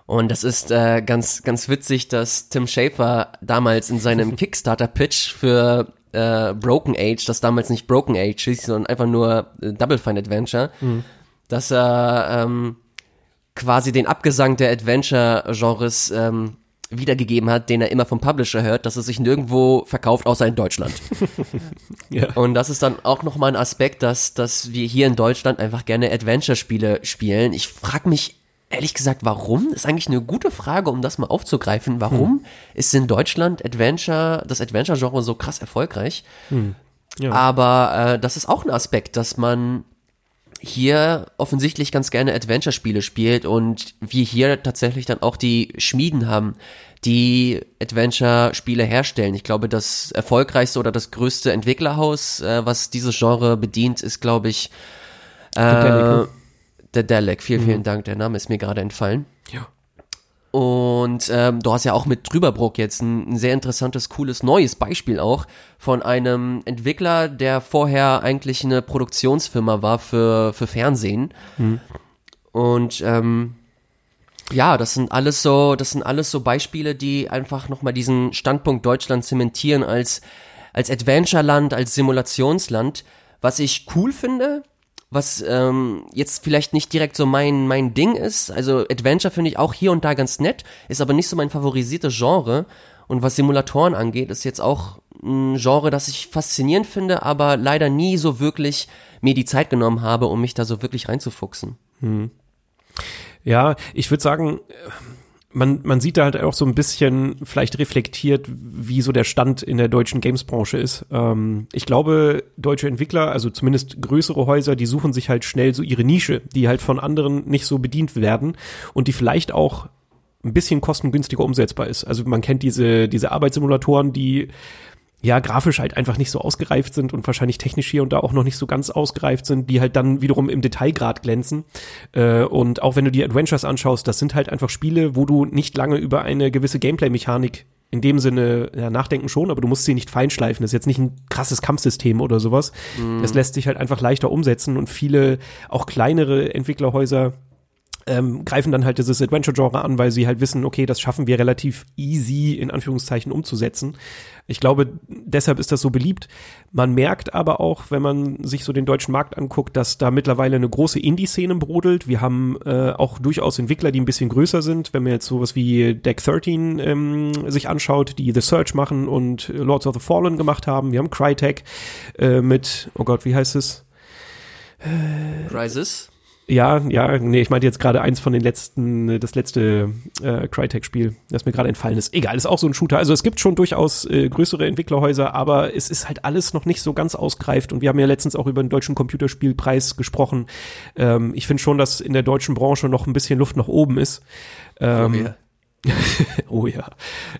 S2: Und das ist äh, ganz, ganz witzig, dass Tim Schafer damals in seinem Kickstarter-Pitch für äh, Broken Age, das damals nicht Broken Age hieß, sondern einfach nur äh, Double Fine Adventure, dass er ähm, quasi den Abgesang der Adventure-Genres ähm, wiedergegeben hat, den er immer vom Publisher hört, dass es sich nirgendwo verkauft, außer in Deutschland.
S1: ja.
S2: Und das ist dann auch nochmal ein Aspekt, dass, dass wir hier in Deutschland einfach gerne Adventure-Spiele spielen. Ich frage mich ehrlich gesagt, warum? Das ist eigentlich eine gute Frage, um das mal aufzugreifen. Warum ist in Deutschland Adventure, das Adventure-Genre so krass erfolgreich?
S1: Ja.
S2: Aber äh, das ist auch ein Aspekt, dass man hier offensichtlich ganz gerne Adventure-Spiele spielt und wir hier tatsächlich dann auch die Schmieden haben, die Adventure-Spiele herstellen. Ich glaube, das erfolgreichste oder das größte Entwicklerhaus, äh, was dieses Genre bedient, ist, glaube ich, äh,
S1: ne?
S2: der Delic. Vielen, vielen Dank. Der Name ist mir gerade entfallen.
S1: ja.
S2: Und ähm, du hast ja auch mit Drüberbrook jetzt ein, ein sehr interessantes, cooles, neues Beispiel auch von einem Entwickler, der vorher eigentlich eine Produktionsfirma war für, für Fernsehen. Und ähm, ja, das sind alles so, das sind alles so Beispiele, die einfach nochmal diesen Standpunkt Deutschland zementieren als, als Adventure-Land, als Simulationsland, was ich cool finde, was ähm, jetzt vielleicht nicht direkt so mein, mein Ding ist. Also Adventure finde ich auch hier und da ganz nett, ist aber nicht so mein favorisiertes Genre. Und was Simulatoren angeht, ist jetzt auch ein Genre, das ich faszinierend finde, aber leider nie so wirklich mir die Zeit genommen habe, um mich da so wirklich reinzufuchsen.
S1: Ja, ich würde sagen, man, man sieht da halt auch so ein bisschen vielleicht reflektiert, wie so der Stand in der deutschen Games-Branche ist. Ähm, ich glaube, deutsche Entwickler, also zumindest größere Häuser, die suchen sich halt schnell so ihre Nische, die halt von anderen nicht so bedient werden und die vielleicht auch ein bisschen kostengünstiger umsetzbar ist. Also man kennt diese, diese Arbeitssimulatoren, die ja, grafisch halt einfach nicht so ausgereift sind und wahrscheinlich technisch hier und da auch noch nicht so ganz ausgereift sind, die halt dann wiederum im Detailgrad glänzen. Äh, und auch wenn du die Adventures anschaust, das sind halt einfach Spiele, wo du nicht lange über eine gewisse Gameplay-Mechanik in dem Sinne ja, nachdenken schon, aber du musst sie nicht feinschleifen. Das ist jetzt nicht ein krasses Kampfsystem oder sowas. Das lässt sich halt einfach leichter umsetzen und viele, auch kleinere Entwicklerhäuser, ähm, greifen dann halt dieses Adventure-Genre an, weil sie halt wissen, okay, das schaffen wir relativ easy in Anführungszeichen umzusetzen. Ich glaube, deshalb ist das so beliebt. Man merkt aber auch, wenn man sich so den deutschen Markt anguckt, dass da mittlerweile eine große Indie-Szene brodelt. Wir haben äh, auch durchaus Entwickler, die ein bisschen größer sind. Wenn man jetzt sowas wie Deck 13 ähm, sich anschaut, die The Search machen und Lords of the Fallen gemacht haben. Wir haben Crytek äh, mit, oh Gott, wie heißt es?
S2: Crisis?
S1: Ja, ja, nee, ich meinte jetzt gerade eins von den letzten, das letzte äh, Crytek-Spiel, das mir gerade entfallen ist. Egal, ist auch so ein Shooter. Also es gibt schon durchaus äh, größere Entwicklerhäuser, aber es ist halt alles noch nicht so ganz ausgereift. Und wir haben ja letztens auch über den deutschen Computerspielpreis gesprochen. Ähm, ich finde schon, dass in der deutschen Branche noch ein bisschen Luft nach oben ist. Ähm,
S2: ja.
S1: Oh ja.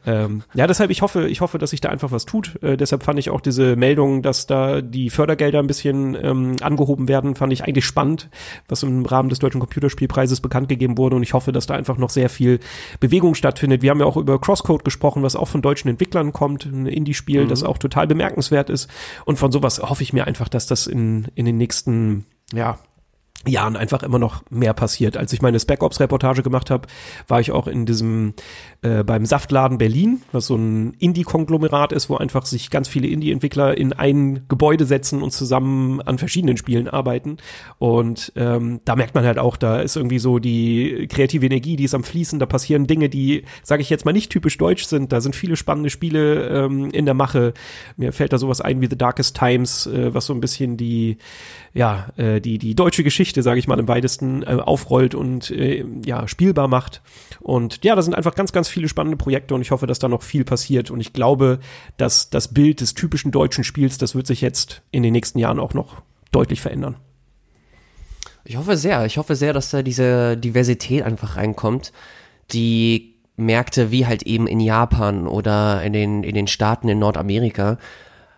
S1: Ähm, ja, deshalb, ich hoffe, ich hoffe, dass sich da einfach was tut. Äh, deshalb fand ich auch diese Meldung, dass da die Fördergelder ein bisschen ähm, angehoben werden, fand ich eigentlich spannend, was im Rahmen des Deutschen Computerspielpreises bekannt gegeben wurde. Und ich hoffe, dass da einfach noch sehr viel Bewegung stattfindet. Wir haben ja auch über Crosscode gesprochen, was auch von deutschen Entwicklern kommt, ein Indie-Spiel, das auch total bemerkenswert ist. Und von sowas hoffe ich mir einfach, dass das in, in den nächsten, ja, Jahren einfach immer noch mehr passiert. Als ich meine Spec Ops Reportage gemacht habe, war ich auch in diesem äh, beim Saftladen Berlin, was so ein Indie-Konglomerat ist, wo einfach sich ganz viele Indie-Entwickler in ein Gebäude setzen und zusammen an verschiedenen Spielen arbeiten. Und ähm, da merkt man halt auch, da ist irgendwie so die kreative Energie, die ist am Fließen. Da passieren Dinge, die, sage ich jetzt mal, nicht typisch deutsch sind. Da sind viele spannende Spiele ähm, in der Mache. Mir fällt da sowas ein wie The Darkest Times, äh, was so ein bisschen die ja, äh, die, die deutsche Geschichte, sage ich mal, im weitesten äh, aufrollt und äh, ja, spielbar macht. Und ja, da sind einfach ganz, ganz viele spannende Projekte und ich hoffe, dass da noch viel passiert. Und ich glaube, dass das Bild des typischen deutschen Spiels, das wird sich jetzt in den nächsten Jahren auch noch deutlich verändern.
S2: Ich hoffe sehr. Ich hoffe sehr, dass da diese Diversität einfach reinkommt, die Märkte wie halt eben in Japan oder in den, in den Staaten in Nordamerika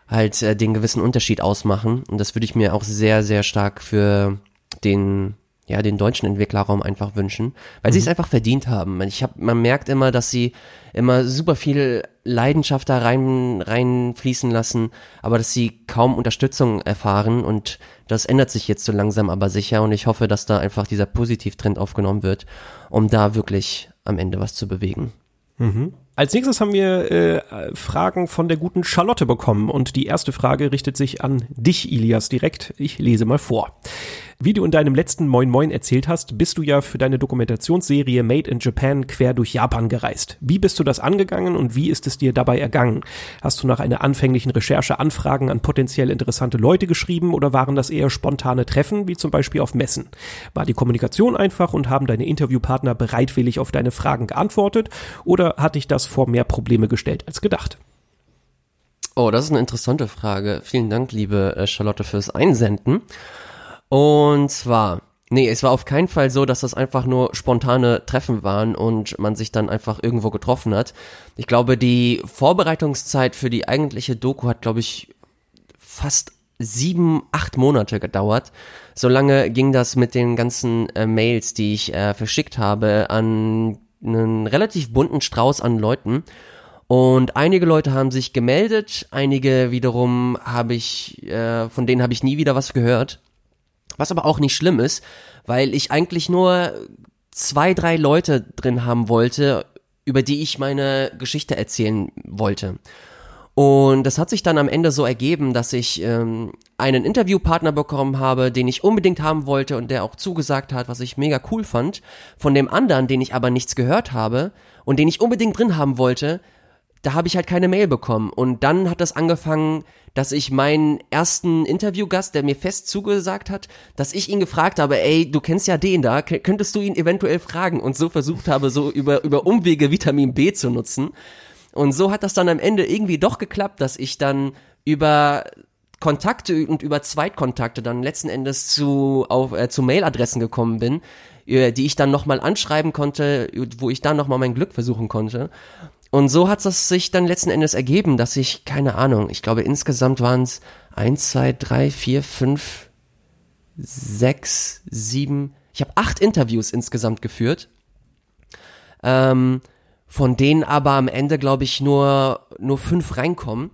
S2: halt äh, den gewissen Unterschied ausmachen. Und das würde ich mir auch sehr, sehr stark für den ja, den deutschen Entwicklerraum einfach wünschen, weil mhm. sie es einfach verdient haben. Ich hab, man merkt immer, dass sie immer super viel Leidenschaft da rein reinfließen lassen, aber dass sie kaum Unterstützung erfahren und das ändert sich jetzt so langsam aber sicher und ich hoffe, dass da einfach dieser Positivtrend aufgenommen wird, um da wirklich am Ende was zu bewegen.
S1: Mhm. Als nächstes haben wir äh, Fragen von der guten Charlotte bekommen und die erste Frage richtet sich an dich, Ilias, direkt. Ich lese mal vor. Wie du in deinem letzten Moin Moin erzählt hast, bist du ja für deine Dokumentationsserie Made in Japan quer durch Japan gereist. Wie bist du das angegangen und wie ist es dir dabei ergangen? Hast du nach einer anfänglichen Recherche Anfragen an potenziell interessante Leute geschrieben oder waren das eher spontane Treffen, wie zum Beispiel auf Messen? War die Kommunikation einfach und haben deine Interviewpartner bereitwillig auf deine Fragen geantwortet oder hat dich das vor mehr Probleme gestellt als gedacht?
S2: Oh, das ist eine interessante Frage. Vielen Dank, liebe äh, Charlotte, fürs Einsenden. Und zwar, nee, es war auf keinen Fall so, dass das einfach nur spontane Treffen waren und man sich dann einfach irgendwo getroffen hat. Ich glaube, die Vorbereitungszeit für die eigentliche Doku hat, glaube ich, fast sieben, acht Monate gedauert. So lange ging das mit den ganzen äh, Mails, die ich äh, verschickt habe, an einen relativ bunten Strauß an Leuten. Und einige Leute haben sich gemeldet, einige wiederum habe ich, äh, von denen habe ich nie wieder was gehört. Was aber auch nicht schlimm ist, weil ich eigentlich nur zwei, drei Leute drin haben wollte, über die ich meine Geschichte erzählen wollte. Und das hat sich dann am Ende so ergeben, dass ich ähm, einen Interviewpartner bekommen habe, den ich unbedingt haben wollte und der auch zugesagt hat, was ich mega cool fand. Von dem anderen, den ich aber nichts gehört habe und den ich unbedingt drin haben wollte, da habe ich halt keine Mail bekommen. Und dann hat das angefangen, dass ich meinen ersten Interviewgast, der mir fest zugesagt hat, dass ich ihn gefragt habe, ey, du kennst ja den da, könntest du ihn eventuell fragen? Und so versucht habe, so über, über Umwege Vitamin B zu nutzen. Und so hat das dann am Ende irgendwie doch geklappt, dass ich dann über Kontakte und über Zweitkontakte dann letzten Endes zu, auf, äh, zu Mailadressen gekommen bin, äh, die ich dann nochmal anschreiben konnte, wo ich dann nochmal mein Glück versuchen konnte. Und so hat es sich dann letzten Endes ergeben, dass ich, keine Ahnung, ich glaube insgesamt waren es eins, zwei, drei, vier, fünf, sechs, sieben, ich habe acht Interviews insgesamt geführt, ähm, von denen aber am Ende, glaube ich, nur, nur fünf reinkommen.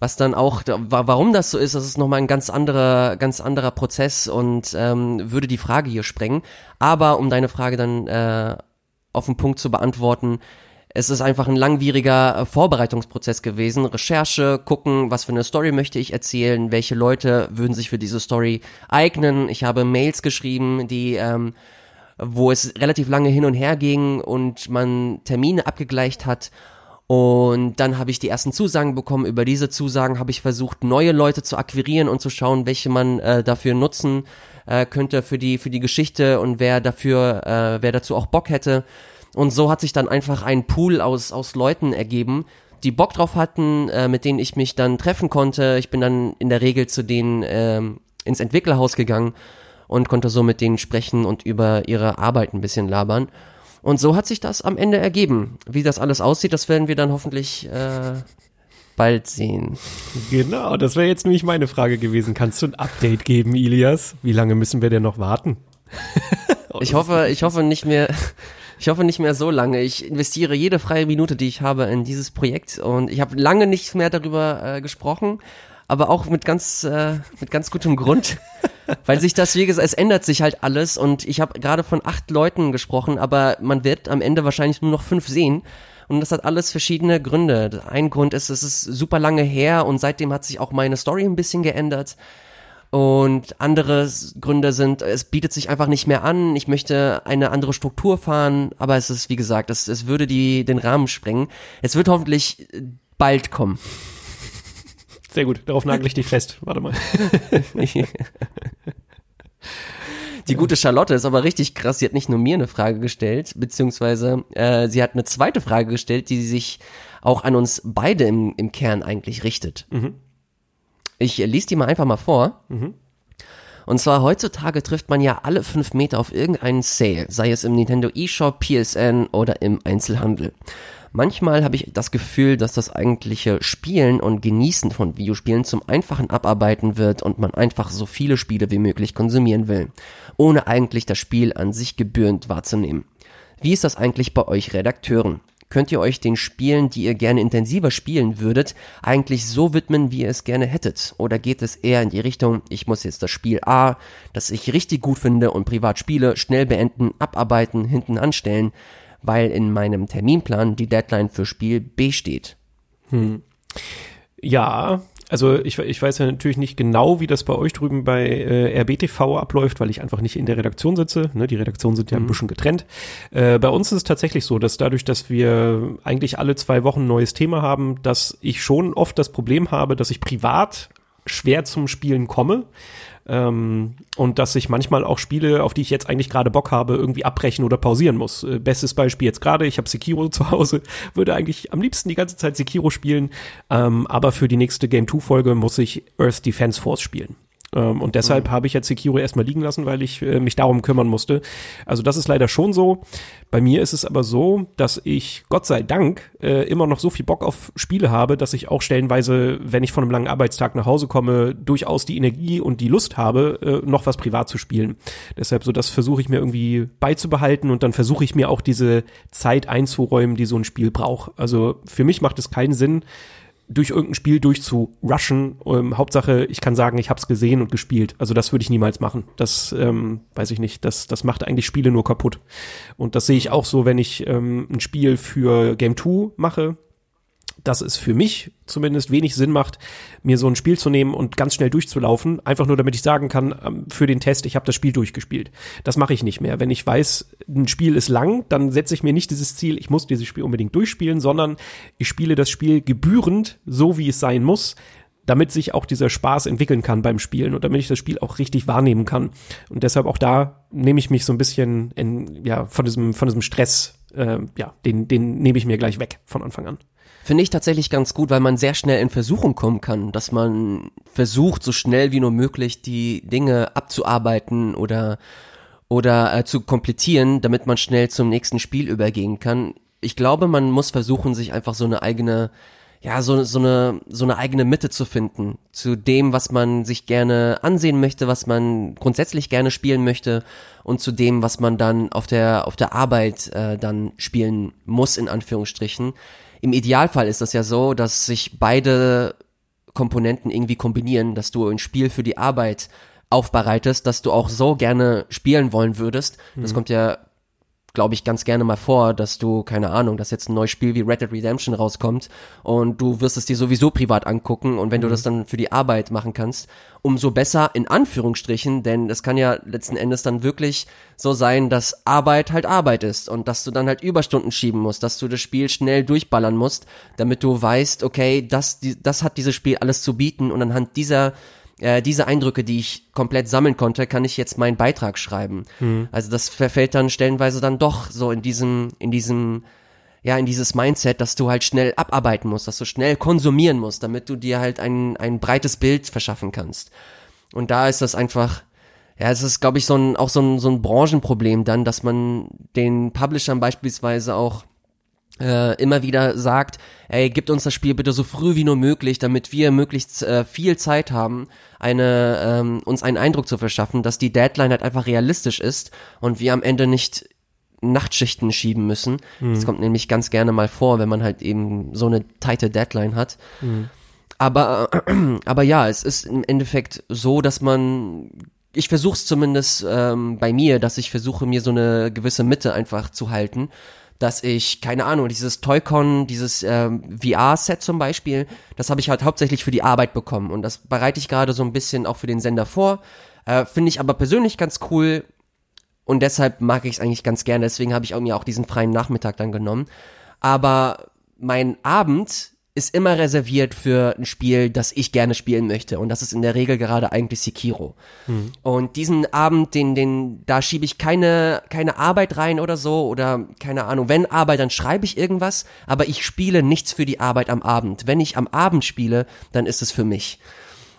S2: Was dann auch, warum das so ist, das ist nochmal ein ganz anderer, ganz anderer Prozess und ähm, würde die Frage hier sprengen. Aber um deine Frage dann äh, auf den Punkt zu beantworten, es ist einfach ein langwieriger äh, Vorbereitungsprozess gewesen. Recherche, gucken, was für eine Story möchte ich erzählen, welche Leute würden sich für diese Story eignen. Ich habe Mails geschrieben, die, ähm, wo es relativ lange hin und her ging und man Termine abgegleicht hat. Und dann habe ich die ersten Zusagen bekommen. Über diese Zusagen habe ich versucht, neue Leute zu akquirieren und zu schauen, welche man äh, dafür nutzen äh, könnte für die für die Geschichte und wer dafür, äh, wer dazu auch Bock hätte. Und so hat sich dann einfach ein Pool aus, aus Leuten ergeben, die Bock drauf hatten, äh, mit denen ich mich dann treffen konnte. Ich bin dann in der Regel zu denen ähm, ins Entwicklerhaus gegangen und konnte so mit denen sprechen und über ihre Arbeit ein bisschen labern. Und so hat sich das am Ende ergeben. Wie das alles aussieht, das werden wir dann hoffentlich äh, bald sehen.
S1: Genau, das wäre jetzt nämlich meine Frage gewesen. Kannst du ein Update geben, Ilias? Wie lange müssen wir denn noch warten?
S2: ich hoffe, ich hoffe nicht mehr, ich hoffe nicht mehr so lange. Ich investiere jede freie Minute, die ich habe, in dieses Projekt und ich habe lange nicht mehr darüber äh, gesprochen, aber auch mit ganz, äh, mit ganz gutem Grund. Weil sich das, wie gesagt, es ändert sich halt alles und ich habe gerade von acht Leuten gesprochen, aber man wird am Ende wahrscheinlich nur noch fünf sehen. Und das hat alles verschiedene Gründe. Ein Grund ist, es ist super lange her und seitdem hat sich auch meine Story ein bisschen geändert. Und andere Gründe sind, es bietet sich einfach nicht mehr an, ich möchte eine andere Struktur fahren, aber es ist, wie gesagt, es, es würde die, den Rahmen sprengen. Es wird hoffentlich bald kommen.
S1: Sehr gut, darauf nagel ich dich fest. Warte mal.
S2: Die gute Charlotte ist aber richtig krass. Sie hat nicht nur mir eine Frage gestellt, beziehungsweise äh, sie hat eine zweite Frage gestellt, die sich auch an uns beide im, im Kern eigentlich richtet. Mhm. Ich lese die mal einfach mal vor. Mhm. Und zwar heutzutage trifft man ja alle fünf Meter auf irgendeinen Sale, sei es im Nintendo eShop, PSN oder im Einzelhandel. Manchmal habe ich das Gefühl, dass das eigentliche Spielen und Genießen von Videospielen zum einfachen Abarbeiten wird und man einfach so viele Spiele wie möglich konsumieren will, ohne eigentlich das Spiel an sich gebührend wahrzunehmen. Wie ist das eigentlich bei euch Redakteuren? Könnt ihr euch den Spielen, die ihr gerne intensiver spielen würdet, eigentlich so widmen, wie ihr es gerne hättet? Oder geht es eher in die Richtung, ich muss jetzt das Spiel A, das ich richtig gut finde und privat spiele, schnell beenden, abarbeiten, hinten anstellen, weil in meinem Terminplan die Deadline für Spiel B steht?
S1: Hm. Ja, also ich, ich weiß ja natürlich nicht genau, wie das bei euch drüben bei äh, RBTV abläuft, weil ich einfach nicht in der Redaktion sitze. Ne? Die Redaktionen sind ja mhm. ein bisschen getrennt. Äh, bei uns ist es tatsächlich so, dass dadurch, dass wir eigentlich alle zwei Wochen ein neues Thema haben, dass ich schon oft das Problem habe, dass ich privat schwer zum Spielen komme. Ähm, und dass ich manchmal auch Spiele, auf die ich jetzt eigentlich gerade Bock habe, irgendwie abbrechen oder pausieren muss. Äh, bestes Beispiel jetzt gerade, ich habe Sekiro zu Hause, würde eigentlich am liebsten die ganze Zeit Sekiro spielen, ähm, aber für die nächste Game 2 Folge muss ich Earth Defense Force spielen. Ähm, und deshalb mhm. habe ich jetzt Sekiro erstmal liegen lassen, weil ich äh, mich darum kümmern musste. Also das ist leider schon so. Bei mir ist es aber so, dass ich Gott sei Dank äh, immer noch so viel Bock auf Spiele habe, dass ich auch stellenweise, wenn ich von einem langen Arbeitstag nach Hause komme, durchaus die Energie und die Lust habe, äh, noch was privat zu spielen. Deshalb so das versuche ich mir irgendwie beizubehalten und dann versuche ich mir auch diese Zeit einzuräumen, die so ein Spiel braucht. Also für mich macht es keinen Sinn, durch irgendein Spiel durchzurushen. Ähm, Hauptsache, ich kann sagen, ich habe es gesehen und gespielt. Also das würde ich niemals machen. Das ähm, weiß ich nicht. Das, das macht eigentlich Spiele nur kaputt. Und das sehe ich auch so, wenn ich ähm, ein Spiel für Game 2 mache dass es für mich zumindest wenig Sinn macht, mir so ein Spiel zu nehmen und ganz schnell durchzulaufen, einfach nur damit ich sagen kann, ähm, für den Test, ich habe das Spiel durchgespielt. Das mache ich nicht mehr. Wenn ich weiß, ein Spiel ist lang, dann setze ich mir nicht dieses Ziel, ich muss dieses Spiel unbedingt durchspielen, sondern ich spiele das Spiel gebührend, so wie es sein muss, damit sich auch dieser Spaß entwickeln kann beim Spielen und damit ich das Spiel auch richtig wahrnehmen kann. Und deshalb auch da nehme ich mich so ein bisschen in, ja, von diesem, von diesem Stress, äh, ja, den, den nehme ich mir gleich weg von Anfang an.
S2: Finde ich tatsächlich ganz gut, weil man sehr schnell in Versuchung kommen kann, dass man versucht, so schnell wie nur möglich die Dinge abzuarbeiten oder oder äh, zu komplettieren, damit man schnell zum nächsten Spiel übergehen kann. Ich glaube, man muss versuchen, sich einfach so eine eigene ja, so, so eine, so eine eigene Mitte zu finden zu dem, was man sich gerne ansehen möchte, was man grundsätzlich gerne spielen möchte und zu dem, was man dann auf der, auf der Arbeit äh, dann spielen muss, in Anführungsstrichen im Idealfall ist das ja so, dass sich beide Komponenten irgendwie kombinieren, dass du ein Spiel für die Arbeit aufbereitest, dass du auch so gerne spielen wollen würdest. Das mhm. kommt ja glaube ich, ganz gerne mal vor, dass du, keine Ahnung, dass jetzt ein neues Spiel wie Red Dead Redemption rauskommt und du wirst es dir sowieso privat angucken und wenn mhm. du das dann für die Arbeit machen kannst, umso besser in Anführungsstrichen, denn es kann ja letzten Endes dann wirklich so sein, dass Arbeit halt Arbeit ist und dass du dann halt Überstunden schieben musst, dass du das Spiel schnell durchballern musst, damit du weißt, okay, das, das hat dieses Spiel alles zu bieten und anhand dieser äh, diese Eindrücke, die ich komplett sammeln konnte, kann ich jetzt meinen Beitrag schreiben. Mhm. Also das verfällt dann stellenweise dann doch so in diesem, in diesem, ja, in dieses Mindset, dass du halt schnell abarbeiten musst, dass du schnell konsumieren musst, damit du dir halt ein, ein breites Bild verschaffen kannst. Und da ist das einfach, ja, es ist, glaube ich, so ein, auch so ein, so ein Branchenproblem dann, dass man den Publishern beispielsweise auch äh, immer wieder sagt, ey, gibt uns das Spiel bitte so früh wie nur möglich, damit wir möglichst äh, viel Zeit haben, eine, ähm, uns einen Eindruck zu verschaffen, dass die Deadline halt einfach realistisch ist und wir am Ende nicht Nachtschichten schieben müssen. Mhm. Das kommt nämlich ganz gerne mal vor, wenn man halt eben so eine tighte Deadline hat. Mhm. Aber, aber ja, es ist im Endeffekt so, dass man ich versuche es zumindest ähm, bei mir, dass ich versuche, mir so eine gewisse Mitte einfach zu halten. Dass ich, keine Ahnung, dieses Toy-Con, dieses ähm, VR-Set zum Beispiel, das habe ich halt hauptsächlich für die Arbeit bekommen. Und das bereite ich gerade so ein bisschen auch für den Sender vor. Äh, Finde ich aber persönlich ganz cool. Und deshalb mag ich es eigentlich ganz gerne. Deswegen habe ich mir auch diesen freien Nachmittag dann genommen. Aber mein Abend ist immer reserviert für ein Spiel, das ich gerne spielen möchte. Und das ist in der Regel gerade eigentlich Sekiro. Mhm. Und diesen Abend, den, den, da schiebe ich keine, keine Arbeit rein oder so oder keine Ahnung. Wenn Arbeit, dann schreibe ich irgendwas, aber ich spiele nichts für die Arbeit am Abend. Wenn ich am Abend spiele, dann ist es für mich.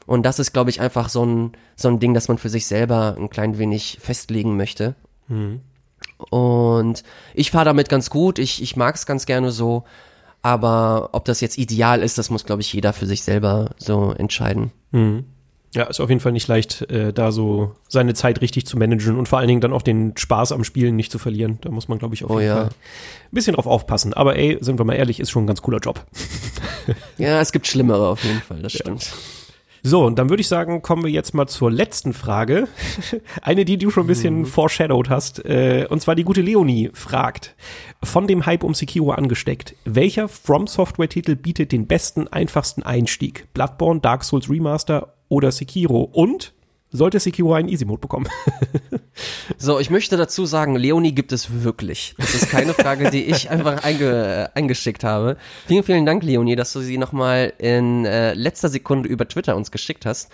S2: Und das ist, glaube ich, einfach so ein, so ein Ding, das man für sich selber ein klein wenig festlegen möchte. Mhm. Und ich fahre damit ganz gut. Ich, ich mag es ganz gerne so. Aber ob das jetzt ideal ist, das muss, glaube ich, jeder für sich selber so entscheiden.
S1: Mhm. Ja, ist auf jeden Fall nicht leicht, äh, da so seine Zeit richtig zu managen und vor allen Dingen dann auch den Spaß am Spielen nicht zu verlieren. Da muss man, glaube ich, auf
S2: oh,
S1: jeden
S2: ja.
S1: Fall ein bisschen drauf aufpassen. Aber ey, sind wir mal ehrlich, ist schon ein ganz cooler Job.
S2: ja, es gibt Schlimmere auf jeden Fall, das stimmt. Ja.
S1: So, und dann würde ich sagen, kommen wir jetzt mal zur letzten Frage. Eine, die du schon ein bisschen mhm. foreshadowed hast. Äh, und zwar die gute Leonie fragt, von dem Hype um Sekiro angesteckt, welcher From Software Titel bietet den besten, einfachsten Einstieg? Bloodborne, Dark Souls Remaster oder Sekiro? Und sollte Sekiro einen Easy Mode bekommen.
S2: so, ich möchte dazu sagen, Leonie gibt es wirklich. Das ist keine Frage, die ich einfach einge eingeschickt habe. Vielen, vielen Dank, Leonie, dass du sie nochmal in äh, letzter Sekunde über Twitter uns geschickt hast.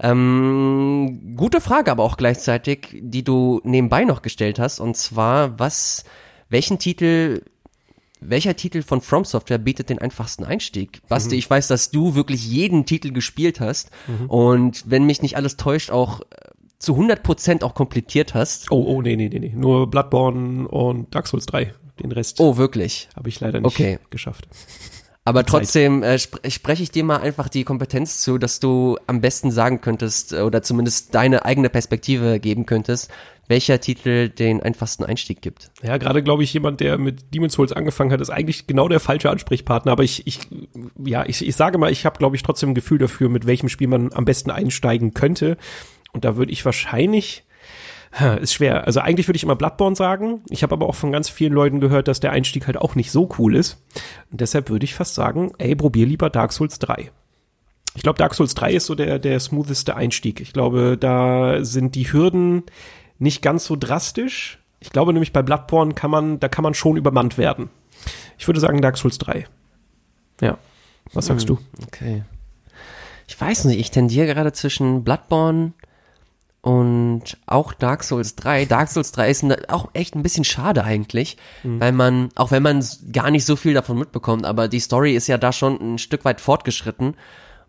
S2: Ähm, gute Frage, aber auch gleichzeitig, die du nebenbei noch gestellt hast. Und zwar, was, welchen Titel welcher Titel von From Software bietet den einfachsten Einstieg? Basti, mhm. ich weiß, dass du wirklich jeden Titel gespielt hast mhm. und wenn mich nicht alles täuscht, auch äh, zu 100% auch komplettiert hast.
S1: Oh, oh, nee, nee, nee, nee. Nur Bloodborne und Dark Souls 3. Den Rest.
S2: Oh, wirklich?
S1: Habe ich leider nicht
S2: okay.
S1: geschafft.
S2: Aber trotzdem äh, sp spreche ich dir mal einfach die Kompetenz zu, dass du am besten sagen könntest äh, oder zumindest deine eigene Perspektive geben könntest, welcher Titel den einfachsten Einstieg gibt.
S1: Ja, gerade glaube ich, jemand, der mit Demon's Souls angefangen hat, ist eigentlich genau der falsche Ansprechpartner. Aber ich, ich ja, ich, ich sage mal, ich habe, glaube ich, trotzdem ein Gefühl dafür, mit welchem Spiel man am besten einsteigen könnte. Und da würde ich wahrscheinlich ist schwer. Also eigentlich würde ich immer Bloodborne sagen. Ich habe aber auch von ganz vielen Leuten gehört, dass der Einstieg halt auch nicht so cool ist. Und deshalb würde ich fast sagen, ey, probier lieber Dark Souls 3. Ich glaube, Dark Souls 3 ist so der, der smootheste Einstieg. Ich glaube, da sind die Hürden nicht ganz so drastisch. Ich glaube nämlich bei Bloodborne kann man, da kann man schon übermannt werden. Ich würde sagen Dark Souls 3. Ja. Was sagst hm,
S2: du? Okay. Ich weiß nicht, ich tendiere gerade zwischen Bloodborne und auch Dark Souls 3. Dark Souls 3 ist auch echt ein bisschen schade eigentlich, mhm. weil man, auch wenn man gar nicht so viel davon mitbekommt, aber die Story ist ja da schon ein Stück weit fortgeschritten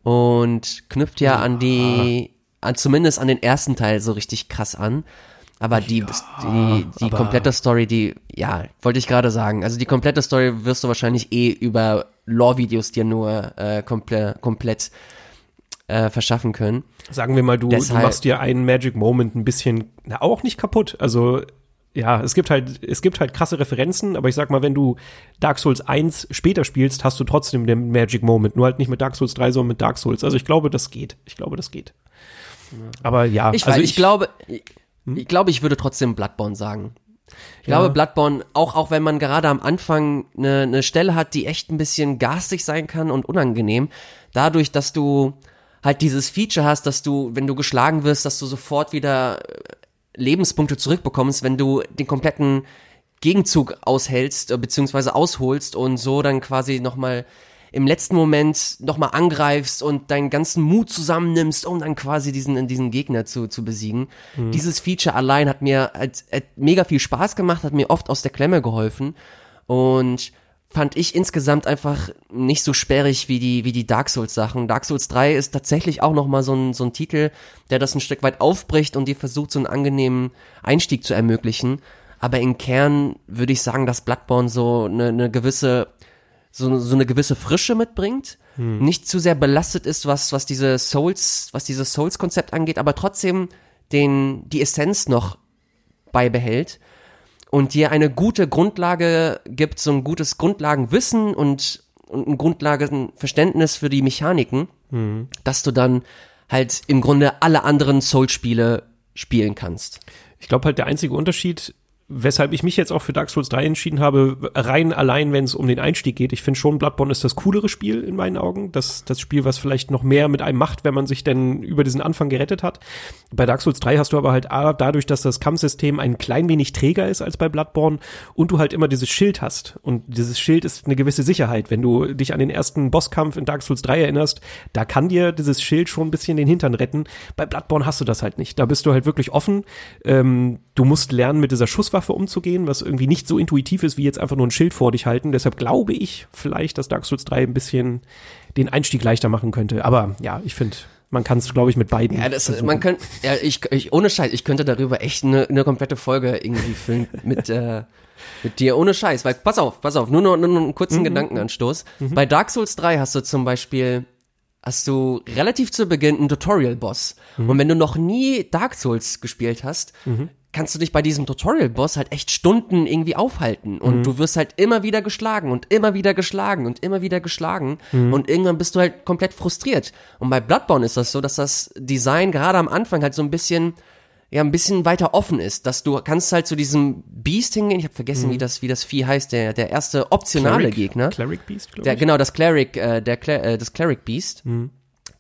S2: und knüpft ja, ja. an die, an, zumindest an den ersten Teil so richtig krass an. Aber die, ja, die, die aber komplette Story, die, ja, wollte ich gerade sagen. Also die komplette Story wirst du wahrscheinlich eh über Lore-Videos dir nur äh, komple komplett äh, verschaffen können.
S1: Sagen wir mal, du, Deshalb, du machst dir einen Magic Moment ein bisschen, na, auch nicht kaputt. Also, ja, es gibt halt, es gibt halt krasse Referenzen, aber ich sag mal, wenn du Dark Souls 1 später spielst, hast du trotzdem den Magic Moment. Nur halt nicht mit Dark Souls 3, sondern mit Dark Souls. Also ich glaube, das geht. Ich glaube, das geht. Aber ja,
S2: ich,
S1: also
S2: ich, ich glaube, hm? Ich glaube, ich würde trotzdem Bloodborne sagen. Ich ja. glaube, Bloodborne, auch, auch wenn man gerade am Anfang eine, eine Stelle hat, die echt ein bisschen garstig sein kann und unangenehm, dadurch, dass du halt dieses Feature hast, dass du, wenn du geschlagen wirst, dass du sofort wieder äh, Lebenspunkte zurückbekommst, wenn du den kompletten Gegenzug aushältst, äh, beziehungsweise ausholst und so dann quasi nochmal im letzten Moment nochmal angreifst und deinen ganzen Mut zusammennimmst, um dann quasi diesen, diesen Gegner zu, zu besiegen. Mhm. Dieses Feature allein hat mir hat, hat mega viel Spaß gemacht, hat mir oft aus der Klemme geholfen und fand ich insgesamt einfach nicht so sperrig wie die, wie die Dark Souls Sachen. Dark Souls 3 ist tatsächlich auch nochmal so ein, so ein Titel, der das ein Stück weit aufbricht und dir versucht, so einen angenehmen Einstieg zu ermöglichen. Aber im Kern würde ich sagen, dass Bloodborne so eine, eine gewisse so, so eine gewisse Frische mitbringt, hm. nicht zu sehr belastet ist, was, was diese Souls, was dieses Souls-Konzept angeht, aber trotzdem den, die Essenz noch beibehält und dir eine gute Grundlage gibt, so ein gutes Grundlagenwissen und, und ein Grundlagenverständnis für die Mechaniken, hm. dass du dann halt im Grunde alle anderen Souls-Spiele spielen kannst.
S1: Ich glaube halt, der einzige Unterschied weshalb ich mich jetzt auch für Dark Souls 3 entschieden habe, rein allein, wenn es um den Einstieg geht. Ich finde schon, Bloodborne ist das coolere Spiel in meinen Augen. Das, das Spiel, was vielleicht noch mehr mit einem macht, wenn man sich denn über diesen Anfang gerettet hat. Bei Dark Souls 3 hast du aber halt dadurch, dass das Kampfsystem ein klein wenig träger ist als bei Bloodborne und du halt immer dieses Schild hast. Und dieses Schild ist eine gewisse Sicherheit. Wenn du dich an den ersten Bosskampf in Dark Souls 3 erinnerst, da kann dir dieses Schild schon ein bisschen den Hintern retten. Bei Bloodborne hast du das halt nicht. Da bist du halt wirklich offen. Ähm, du musst lernen, mit dieser Schusswaffe umzugehen, was irgendwie nicht so intuitiv ist, wie jetzt einfach nur ein Schild vor dich halten. Deshalb glaube ich vielleicht, dass Dark Souls 3 ein bisschen den Einstieg leichter machen könnte. Aber ja, ich finde, man kann es, glaube ich, mit beiden.
S2: Ja, das, man könnte, ja, ich, ich, ohne Scheiß, ich könnte darüber echt eine, eine komplette Folge irgendwie füllen mit, äh, mit dir, ohne Scheiß. Weil, pass auf, pass auf, nur noch, nur noch einen kurzen mhm. Gedankenanstoß. Mhm. Bei Dark Souls 3 hast du zum Beispiel hast du relativ zu Beginn einen Tutorial-Boss. Mhm. Und wenn du noch nie Dark Souls gespielt hast, mhm kannst du dich bei diesem Tutorial-Boss halt echt Stunden irgendwie aufhalten und mhm. du wirst halt immer wieder geschlagen und immer wieder geschlagen und immer wieder geschlagen mhm. und irgendwann bist du halt komplett frustriert. Und bei Bloodborne ist das so, dass das Design gerade am Anfang halt so ein bisschen ja ein bisschen weiter offen ist, dass du kannst halt zu diesem Beast hingehen, ich habe vergessen, mhm. wie das wie das Vieh heißt, der der erste optionale
S1: Cleric,
S2: Gegner.
S1: Cleric Beast,
S2: glaube ich. Der, genau, das Cleric äh, der äh, das Cleric Beast. Mhm.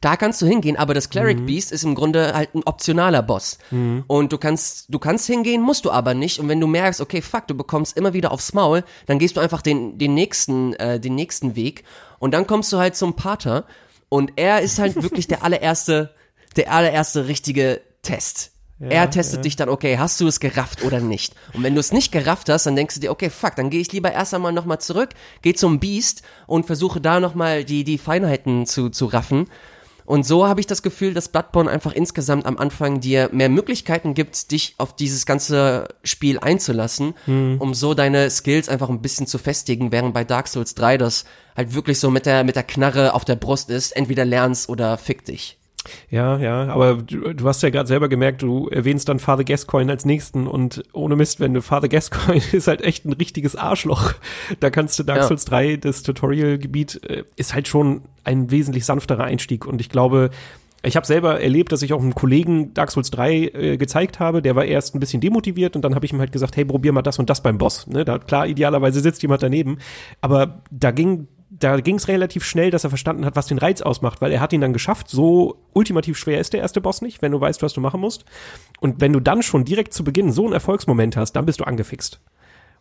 S2: Da kannst du hingehen, aber das Cleric mhm. Beast ist im Grunde halt ein optionaler Boss. Mhm. Und du kannst, du kannst hingehen, musst du aber nicht. Und wenn du merkst, okay, fuck, du bekommst immer wieder aufs Maul, dann gehst du einfach den, den nächsten, äh, den nächsten Weg. Und dann kommst du halt zum Pater. Und er ist halt wirklich der allererste, der allererste richtige Test. Ja, er testet ja. dich dann, okay, hast du es gerafft oder nicht? Und wenn du es nicht gerafft hast, dann denkst du dir, okay, fuck, dann gehe ich lieber erst einmal nochmal zurück, geh zum Beast und versuche da nochmal die, die Feinheiten zu, zu raffen. Und so habe ich das Gefühl, dass Bloodborne einfach insgesamt am Anfang dir mehr Möglichkeiten gibt, dich auf dieses ganze Spiel einzulassen, mhm. um so deine Skills einfach ein bisschen zu festigen, während bei Dark Souls 3 das halt wirklich so mit der, mit der Knarre auf der Brust ist, entweder lernst oder fick dich.
S1: Ja, ja, aber du, du hast ja gerade selber gemerkt, du erwähnst dann Father Gascoigne als nächsten und ohne Mist, wenn du Father Gascoigne ist halt echt ein richtiges Arschloch. Da kannst du Dark ja. Souls 3, das Tutorial-Gebiet, äh, ist halt schon ein wesentlich sanfterer Einstieg und ich glaube, ich habe selber erlebt, dass ich auch einem Kollegen Dark Souls 3 äh, gezeigt habe, der war erst ein bisschen demotiviert und dann habe ich ihm halt gesagt, hey, probier mal das und das beim Boss. Ne? Da, klar, idealerweise sitzt jemand daneben, aber da ging da ging es relativ schnell, dass er verstanden hat, was den Reiz ausmacht, weil er hat ihn dann geschafft. So ultimativ schwer ist der erste Boss nicht, wenn du weißt, was du machen musst. Und wenn du dann schon direkt zu Beginn so einen Erfolgsmoment hast, dann bist du angefixt.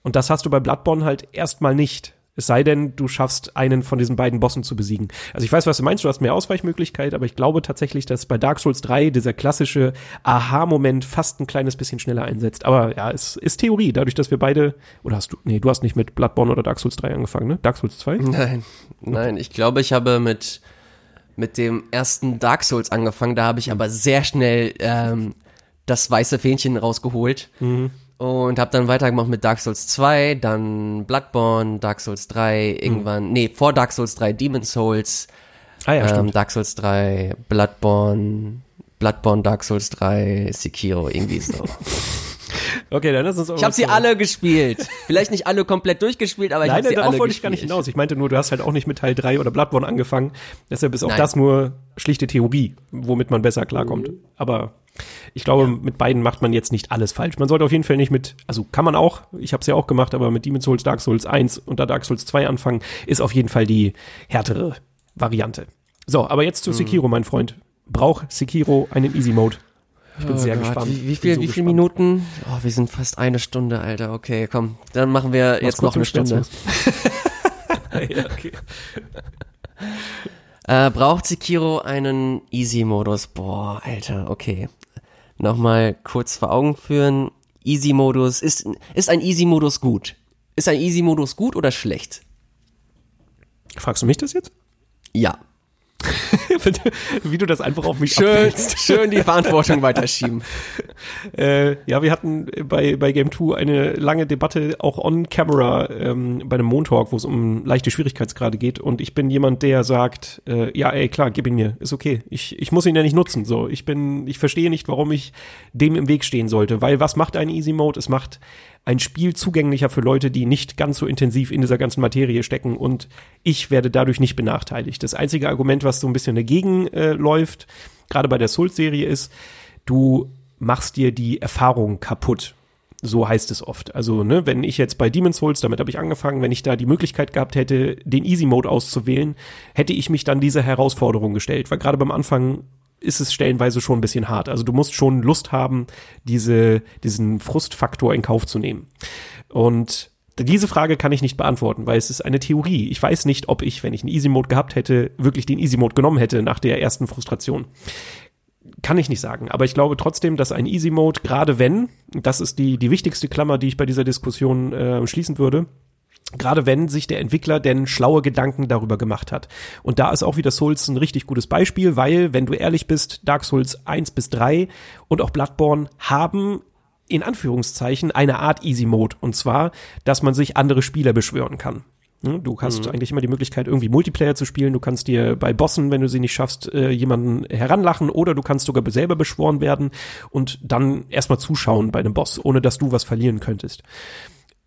S1: Und das hast du bei Bloodborne halt erstmal nicht. Es sei denn, du schaffst einen von diesen beiden Bossen zu besiegen. Also ich weiß, was du meinst, du hast mehr Ausweichmöglichkeit, aber ich glaube tatsächlich, dass bei Dark Souls 3 dieser klassische Aha-Moment fast ein kleines bisschen schneller einsetzt. Aber ja, es ist Theorie, dadurch, dass wir beide, oder hast du, nee, du hast nicht mit Bloodborne oder Dark Souls 3 angefangen, ne? Dark Souls 2?
S2: Nein, nein, ich glaube, ich habe mit, mit dem ersten Dark Souls angefangen, da habe ich aber sehr schnell ähm, das weiße Fähnchen rausgeholt. Mhm und habe dann weitergemacht mit Dark Souls 2, dann Bloodborne, Dark Souls 3, irgendwann, hm. nee, vor Dark Souls 3 Demon Souls,
S1: ah, ja, ähm,
S2: Dark Souls 3, Bloodborne, Bloodborne, Dark Souls 3, Sekiro, irgendwie so.
S1: Okay, dann lass uns
S2: Ich habe sie alle gespielt. Vielleicht nicht alle komplett durchgespielt, aber ich habe sie alle
S1: darauf wollte ich gar nicht hinaus. Ich meinte nur, du hast halt auch nicht mit Teil 3 oder Bloodborne angefangen. Deshalb ist auch Nein. das nur schlichte Theorie, womit man besser klarkommt. Mhm. Aber ich glaube, ja. mit beiden macht man jetzt nicht alles falsch. Man sollte auf jeden Fall nicht mit, also kann man auch, ich habe es ja auch gemacht, aber mit Demon's Souls, Dark Souls 1 und da Dark Souls 2 anfangen, ist auf jeden Fall die härtere Variante. So, aber jetzt zu mhm. Sekiro, mein Freund. Braucht Sekiro einen Easy Mode? Ich bin oh sehr Gott. gespannt.
S2: Wie, wie viel, so wie viele Minuten? Oh, wir sind fast eine Stunde, Alter. Okay, komm. Dann machen wir Mach's jetzt noch eine Stunde. ja, okay. Äh, braucht Sekiro einen Easy-Modus? Boah, Alter, okay. Nochmal kurz vor Augen führen. Easy-Modus, ist, ist ein Easy-Modus gut? Ist ein Easy-Modus gut oder schlecht?
S1: Fragst du mich das jetzt?
S2: Ja.
S1: Wie du das einfach auf mich
S2: schön, schön die Verantwortung weiterschieben.
S1: Äh, ja, wir hatten bei, bei Game 2 eine lange Debatte auch on camera ähm, bei einem Montalk, wo es um leichte Schwierigkeitsgrade geht. Und ich bin jemand, der sagt, äh, ja, ey, klar, gib ihn mir, ist okay. Ich, ich muss ihn ja nicht nutzen. So, ich bin, ich verstehe nicht, warum ich dem im Weg stehen sollte. Weil was macht ein Easy Mode? Es macht ein Spiel zugänglicher für Leute, die nicht ganz so intensiv in dieser ganzen Materie stecken und ich werde dadurch nicht benachteiligt. Das einzige Argument, was so ein bisschen dagegen äh, läuft, gerade bei der Souls-Serie ist, du machst dir die Erfahrung kaputt. So heißt es oft. Also, ne, wenn ich jetzt bei Demon's Souls, damit habe ich angefangen, wenn ich da die Möglichkeit gehabt hätte, den Easy Mode auszuwählen, hätte ich mich dann dieser Herausforderung gestellt. Weil gerade beim Anfang ist es stellenweise schon ein bisschen hart. Also du musst schon Lust haben, diese, diesen Frustfaktor in Kauf zu nehmen. Und diese Frage kann ich nicht beantworten, weil es ist eine Theorie. Ich weiß nicht, ob ich, wenn ich einen Easy Mode gehabt hätte, wirklich den Easy Mode genommen hätte nach der ersten Frustration. Kann ich nicht sagen, aber ich glaube trotzdem, dass ein Easy Mode, gerade wenn, das ist die, die wichtigste Klammer, die ich bei dieser Diskussion äh, schließen würde, Gerade wenn sich der Entwickler denn schlaue Gedanken darüber gemacht hat. Und da ist auch wieder Souls ein richtig gutes Beispiel, weil, wenn du ehrlich bist, Dark Souls 1 bis 3 und auch Bloodborne haben in Anführungszeichen eine Art Easy Mode. Und zwar, dass man sich andere Spieler beschwören kann. Du hast mhm. eigentlich immer die Möglichkeit, irgendwie Multiplayer zu spielen. Du kannst dir bei Bossen, wenn du sie nicht schaffst, äh, jemanden heranlachen oder du kannst sogar selber beschworen werden und dann erstmal zuschauen bei einem Boss, ohne dass du was verlieren könntest.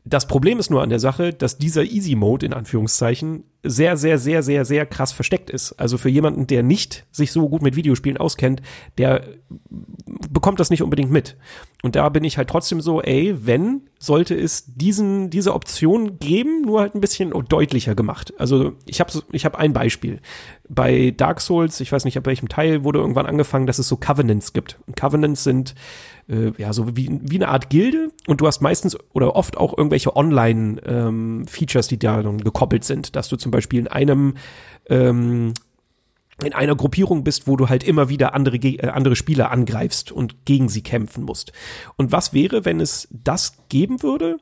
S1: Das Problem ist nur an der Sache, dass dieser Easy Mode in Anführungszeichen sehr, sehr, sehr, sehr, sehr krass versteckt ist. Also für jemanden, der nicht sich so gut mit Videospielen auskennt, der bekommt das nicht unbedingt mit. Und da bin ich halt trotzdem so, ey, wenn, sollte es diesen, diese Option geben, nur halt ein bisschen deutlicher gemacht. Also ich habe ich hab ein Beispiel. Bei Dark Souls, ich weiß nicht, ab welchem Teil, wurde irgendwann angefangen, dass es so Covenants gibt. Covenants sind äh, ja so wie, wie eine Art Gilde und du hast meistens oder oft auch irgendwelche Online-Features, ähm, die da dann gekoppelt sind, dass du zum Beispiel in einem ähm, in einer Gruppierung bist, wo du halt immer wieder andere, äh, andere Spieler angreifst und gegen sie kämpfen musst. Und was wäre, wenn es das geben würde?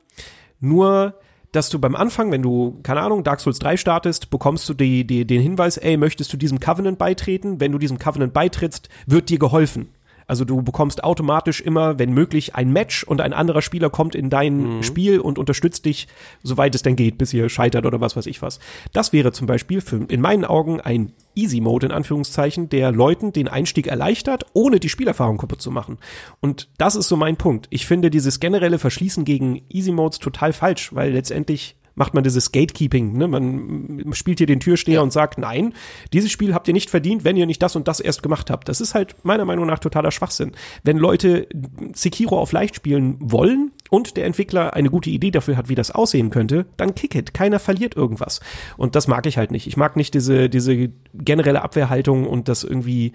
S1: Nur, dass du beim Anfang, wenn du, keine Ahnung, Dark Souls 3 startest, bekommst du die, die, den Hinweis, ey, möchtest du diesem Covenant beitreten? Wenn du diesem Covenant beitrittst, wird dir geholfen. Also du bekommst automatisch immer, wenn möglich, ein Match und ein anderer Spieler kommt in dein mhm. Spiel und unterstützt dich, soweit es denn geht, bis ihr scheitert oder was weiß ich was. Das wäre zum Beispiel für, in meinen Augen ein Easy Mode in Anführungszeichen, der Leuten den Einstieg erleichtert, ohne die Spielerfahrung kaputt zu machen. Und das ist so mein Punkt. Ich finde dieses generelle Verschließen gegen Easy Modes total falsch, weil letztendlich macht man dieses Gatekeeping. Ne? Man spielt hier den Türsteher ja. und sagt, nein, dieses Spiel habt ihr nicht verdient, wenn ihr nicht das und das erst gemacht habt. Das ist halt meiner Meinung nach totaler Schwachsinn. Wenn Leute Sekiro auf leicht spielen wollen und der Entwickler eine gute Idee dafür hat, wie das aussehen könnte, dann kick it. Keiner verliert irgendwas. Und das mag ich halt nicht. Ich mag nicht diese, diese generelle Abwehrhaltung und das irgendwie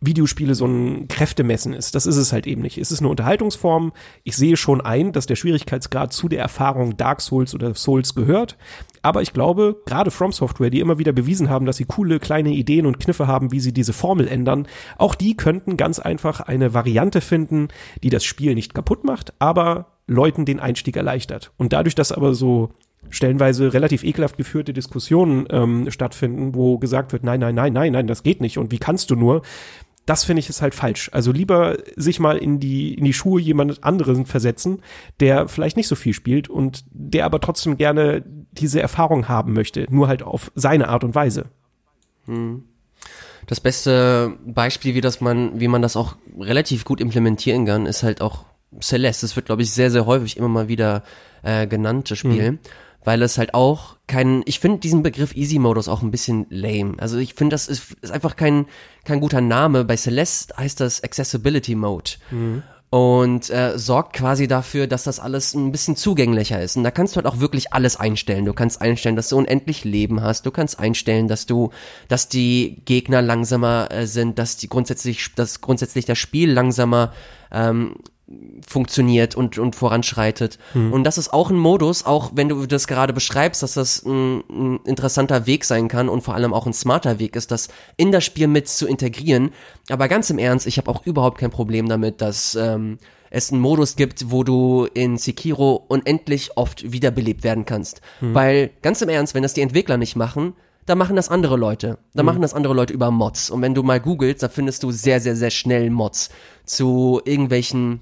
S1: Videospiele so ein Kräftemessen ist. Das ist es halt eben nicht. Es ist eine Unterhaltungsform. Ich sehe schon ein, dass der Schwierigkeitsgrad zu der Erfahrung Dark Souls oder Souls gehört. Aber ich glaube, gerade From Software, die immer wieder bewiesen haben, dass sie coole kleine Ideen und Kniffe haben, wie sie diese Formel ändern, auch die könnten ganz einfach eine Variante finden, die das Spiel nicht kaputt macht, aber Leuten den Einstieg erleichtert. Und dadurch, dass aber so stellenweise relativ ekelhaft geführte Diskussionen ähm, stattfinden, wo gesagt wird, nein, nein, nein, nein, nein, das geht nicht und wie kannst du nur, das finde ich ist halt falsch. Also lieber sich mal in die, in die Schuhe jemand anderen versetzen, der vielleicht nicht so viel spielt und der aber trotzdem gerne diese Erfahrung haben möchte, nur halt auf seine Art und Weise.
S2: Hm. Das beste Beispiel, wie das man, wie man das auch relativ gut implementieren kann, ist halt auch Celeste. Das wird, glaube ich, sehr, sehr häufig immer mal wieder äh, genannt, das Spiel. Hm weil es halt auch kein, ich finde diesen Begriff Easy Modus auch ein bisschen lame. Also ich finde, das ist, ist einfach kein, kein guter Name. Bei Celeste heißt das Accessibility Mode. Mhm. Und äh, sorgt quasi dafür, dass das alles ein bisschen zugänglicher ist. Und da kannst du halt auch wirklich alles einstellen. Du kannst einstellen, dass du unendlich Leben hast. Du kannst einstellen, dass du, dass die Gegner langsamer äh, sind, dass die grundsätzlich, dass grundsätzlich das Spiel langsamer ähm, funktioniert und, und voranschreitet. Mhm. Und das ist auch ein Modus, auch wenn du das gerade beschreibst, dass das ein, ein, interessanter Weg sein kann und vor allem auch ein smarter Weg ist, das in das Spiel mit zu integrieren. Aber ganz im Ernst, ich habe auch überhaupt kein Problem damit, dass ähm, es einen Modus gibt, wo du in Sekiro unendlich oft wiederbelebt werden kannst. Mhm. Weil ganz im Ernst, wenn das die Entwickler nicht machen, da machen das andere Leute. Da mhm. machen das andere Leute über Mods. Und wenn du mal googelst, da findest du sehr, sehr, sehr schnell Mods zu irgendwelchen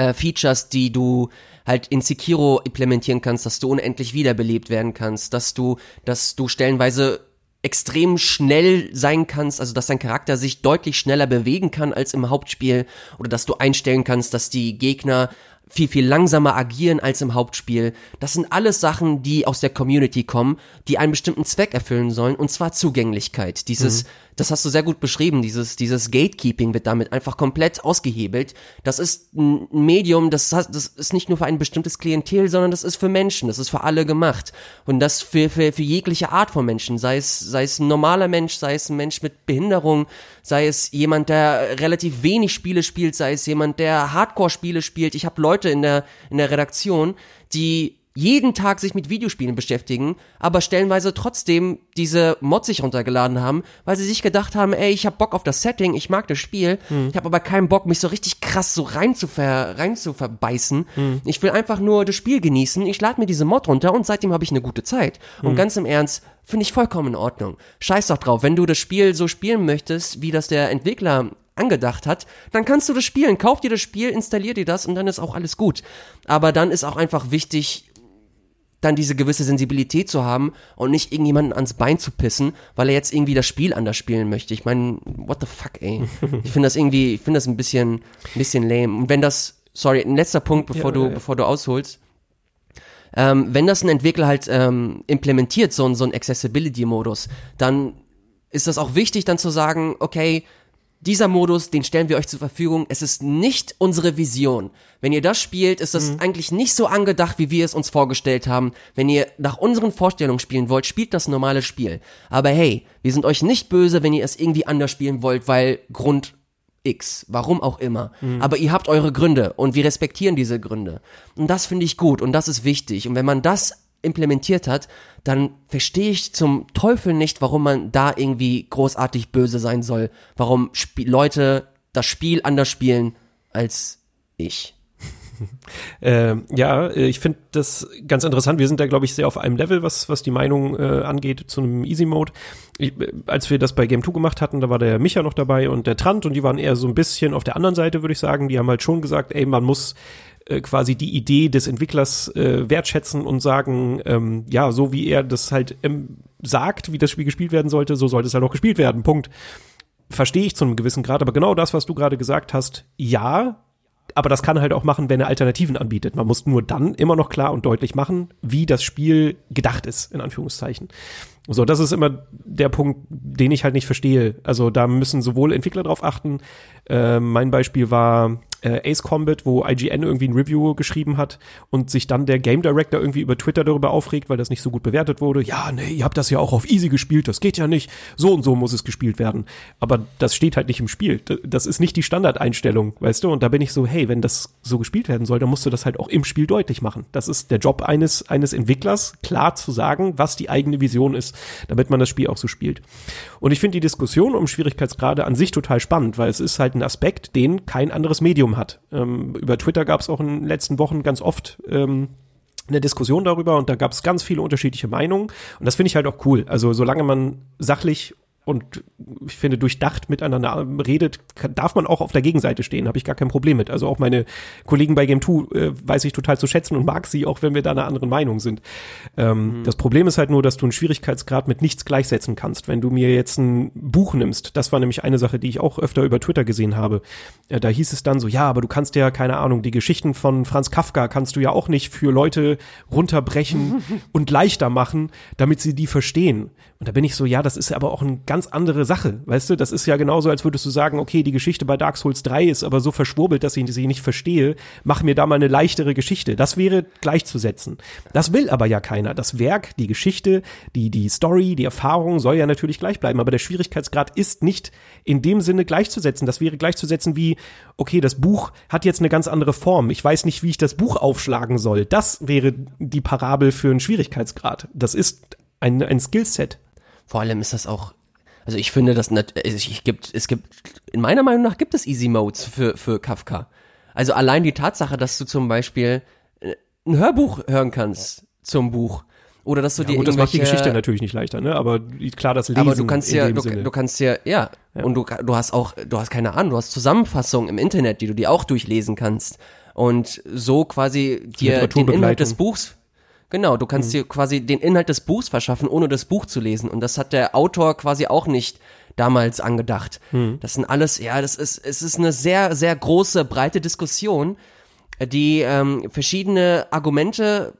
S2: äh, Features, die du halt in Sekiro implementieren kannst, dass du unendlich wiederbelebt werden kannst, dass du, dass du stellenweise extrem schnell sein kannst, also dass dein Charakter sich deutlich schneller bewegen kann als im Hauptspiel oder dass du einstellen kannst, dass die Gegner viel, viel langsamer agieren als im Hauptspiel. Das sind alles Sachen, die aus der Community kommen, die einen bestimmten Zweck erfüllen sollen, und zwar Zugänglichkeit. Dieses, mhm. Das hast du sehr gut beschrieben, dieses, dieses Gatekeeping wird damit einfach komplett ausgehebelt. Das ist ein Medium, das, das ist nicht nur für ein bestimmtes Klientel, sondern das ist für Menschen, das ist für alle gemacht. Und das für, für, für jegliche Art von Menschen, sei es, sei es ein normaler Mensch, sei es ein Mensch mit Behinderung, sei es jemand, der relativ wenig Spiele spielt, sei es jemand, der Hardcore-Spiele spielt. Ich habe Leute in der, in der Redaktion, die jeden Tag sich mit Videospielen beschäftigen, aber stellenweise trotzdem diese Mods sich runtergeladen haben, weil sie sich gedacht haben, ey, ich hab Bock auf das Setting, ich mag das Spiel, hm. ich habe aber keinen Bock, mich so richtig krass so rein zu, ver, rein zu verbeißen. Hm. Ich will einfach nur das Spiel genießen, ich lade mir diese Mod runter und seitdem habe ich eine gute Zeit. Hm. Und ganz im Ernst, finde ich vollkommen in Ordnung. Scheiß doch drauf, wenn du das Spiel so spielen möchtest, wie das der Entwickler angedacht hat, dann kannst du das spielen. Kauf dir das Spiel, installier dir das und dann ist auch alles gut. Aber dann ist auch einfach wichtig, dann diese gewisse Sensibilität zu haben und nicht irgendjemanden ans Bein zu pissen, weil er jetzt irgendwie das Spiel anders spielen möchte. Ich meine, what the fuck, ey. Ich finde das irgendwie, ich finde das ein bisschen, ein bisschen lame. Und wenn das, sorry, ein letzter Punkt, bevor ja, du, ja. bevor du ausholst. Ähm, wenn das ein Entwickler halt ähm, implementiert, so, so ein Accessibility-Modus, dann ist das auch wichtig, dann zu sagen, okay, dieser Modus, den stellen wir euch zur Verfügung. Es ist nicht unsere Vision. Wenn ihr das spielt, ist das mhm. eigentlich nicht so angedacht, wie wir es uns vorgestellt haben. Wenn ihr nach unseren Vorstellungen spielen wollt, spielt das normale Spiel. Aber hey, wir sind euch nicht böse, wenn ihr es irgendwie anders spielen wollt, weil Grund X, warum auch immer. Mhm. Aber ihr habt eure Gründe und wir respektieren diese Gründe. Und das finde ich gut und das ist wichtig. Und wenn man das implementiert hat, dann verstehe ich zum Teufel nicht, warum man da irgendwie großartig böse sein soll. Warum Sp Leute das Spiel anders spielen als ich.
S1: äh, ja, ich finde das ganz interessant. Wir sind da, glaube ich, sehr auf einem Level, was, was die Meinung äh, angeht zu einem Easy Mode. Ich, äh, als wir das bei Game 2 gemacht hatten, da war der Micha noch dabei und der Trant und die waren eher so ein bisschen auf der anderen Seite, würde ich sagen. Die haben halt schon gesagt, ey, man muss äh, quasi die Idee des Entwicklers äh, wertschätzen und sagen, ähm, ja, so wie er das halt ähm, sagt, wie das Spiel gespielt werden sollte, so sollte es halt auch gespielt werden. Punkt. Verstehe ich zu einem gewissen Grad, aber genau das, was du gerade gesagt hast, ja, aber das kann halt auch machen, wenn er Alternativen anbietet. Man muss nur dann immer noch klar und deutlich machen, wie das Spiel gedacht ist, in Anführungszeichen. So, das ist immer der Punkt, den ich halt nicht verstehe. Also da müssen sowohl Entwickler drauf achten. Äh, mein Beispiel war äh, Ace Combat, wo IGN irgendwie ein Review geschrieben hat und sich dann der Game Director irgendwie über Twitter darüber aufregt, weil das nicht so gut bewertet wurde. Ja, nee, ihr habt das ja auch auf easy gespielt, das geht ja nicht. So und so muss es gespielt werden. Aber das steht halt nicht im Spiel. Das ist nicht die Standardeinstellung, weißt du? Und da bin ich so, hey, wenn das so gespielt werden soll, dann musst du das halt auch im Spiel deutlich machen. Das ist der Job eines, eines Entwicklers, klar zu sagen, was die eigene Vision ist, damit man das Spiel auch so spielt. Und ich finde die Diskussion um Schwierigkeitsgrade an sich total spannend, weil es ist halt ein Aspekt, den kein anderes Medium Medium hat. Ähm, über Twitter gab es auch in den letzten Wochen ganz oft ähm, eine Diskussion darüber und da gab es ganz viele unterschiedliche Meinungen und das finde ich halt auch cool. Also solange man sachlich und ich finde, durchdacht miteinander redet, kann, darf man auch auf der Gegenseite stehen, habe ich gar kein Problem mit. Also auch meine Kollegen bei Game 2 äh, weiß ich total zu schätzen und mag sie, auch wenn wir da einer anderen Meinung sind. Ähm, mhm. Das Problem ist halt nur, dass du einen Schwierigkeitsgrad mit nichts gleichsetzen kannst. Wenn du mir jetzt ein Buch nimmst, das war nämlich eine Sache, die ich auch öfter über Twitter gesehen habe, äh, da hieß es dann so, ja, aber du kannst ja, keine Ahnung, die Geschichten von Franz Kafka kannst du ja auch nicht für Leute runterbrechen und leichter machen, damit sie die verstehen. Und da bin ich so, ja, das ist aber auch eine ganz andere Sache, weißt du? Das ist ja genauso, als würdest du sagen, okay, die Geschichte bei Dark Souls 3 ist aber so verschwurbelt, dass ich sie nicht verstehe. Mach mir da mal eine leichtere Geschichte. Das wäre gleichzusetzen. Das will aber ja keiner. Das Werk, die Geschichte, die, die Story, die Erfahrung soll ja natürlich gleich bleiben. Aber der Schwierigkeitsgrad ist nicht in dem Sinne gleichzusetzen. Das wäre gleichzusetzen wie, okay, das Buch hat jetzt eine ganz andere Form. Ich weiß nicht, wie ich das Buch aufschlagen soll. Das wäre die Parabel für einen Schwierigkeitsgrad. Das ist ein, ein Skillset.
S2: Vor allem ist das auch, also ich finde, dass also ich gibt, es gibt, in meiner Meinung nach gibt es Easy Modes für, für Kafka. Also allein die Tatsache, dass du zum Beispiel äh, ein Hörbuch hören kannst zum Buch. Oder dass du ja, dir
S1: gut, das macht die Geschichte natürlich nicht leichter, ne? Aber klar, das Lesen
S2: Aber du kannst ja, du, du, kannst ja, ja, ja. Und du, du hast auch, du hast keine Ahnung, du hast Zusammenfassungen im Internet, die du dir auch durchlesen kannst. Und so quasi dir den Inhalt des Buchs Genau, du kannst mhm. dir quasi den Inhalt des Buchs verschaffen, ohne das Buch zu lesen. Und das hat der Autor quasi auch nicht damals angedacht. Mhm. Das sind alles, ja, das ist, es ist eine sehr, sehr große, breite Diskussion, die ähm, verschiedene Argumente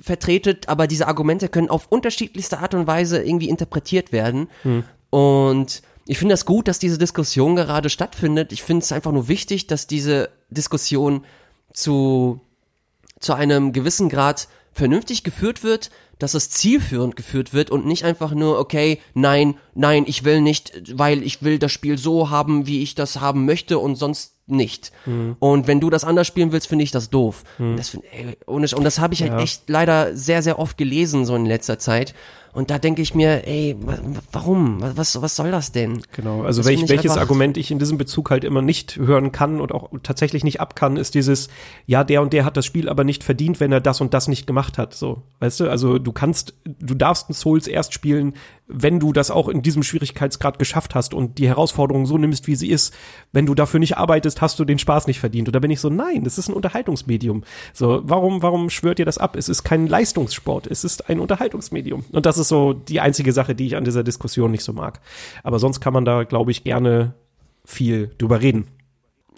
S2: vertretet, aber diese Argumente können auf unterschiedlichste Art und Weise irgendwie interpretiert werden. Mhm. Und ich finde das gut, dass diese Diskussion gerade stattfindet. Ich finde es einfach nur wichtig, dass diese Diskussion zu, zu einem gewissen Grad vernünftig geführt wird, dass es zielführend geführt wird und nicht einfach nur, okay, nein, nein, ich will nicht, weil ich will das Spiel so haben, wie ich das haben möchte und sonst nicht. Mhm. Und wenn du das anders spielen willst, finde ich das doof. Mhm. Das find, ey, und das habe ich halt ja. echt leider sehr, sehr oft gelesen, so in letzter Zeit. Und da denke ich mir, ey, warum? Was, was soll das denn?
S1: Genau, also welch, welches Argument ich in diesem Bezug halt immer nicht hören kann und auch tatsächlich nicht ab kann, ist dieses, ja, der und der hat das Spiel aber nicht verdient, wenn er das und das nicht gemacht hat. So, weißt du, also du kannst, du darfst ein Souls erst spielen, wenn du das auch in diesem Schwierigkeitsgrad geschafft hast und die Herausforderung so nimmst, wie sie ist, wenn du dafür nicht arbeitest, hast du den Spaß nicht verdient. Und da bin ich so, nein, das ist ein Unterhaltungsmedium. So, warum, warum schwört ihr das ab? Es ist kein Leistungssport, es ist ein Unterhaltungsmedium. Und das ist so die einzige Sache, die ich an dieser Diskussion nicht so mag. Aber sonst kann man da, glaube ich, gerne viel drüber reden.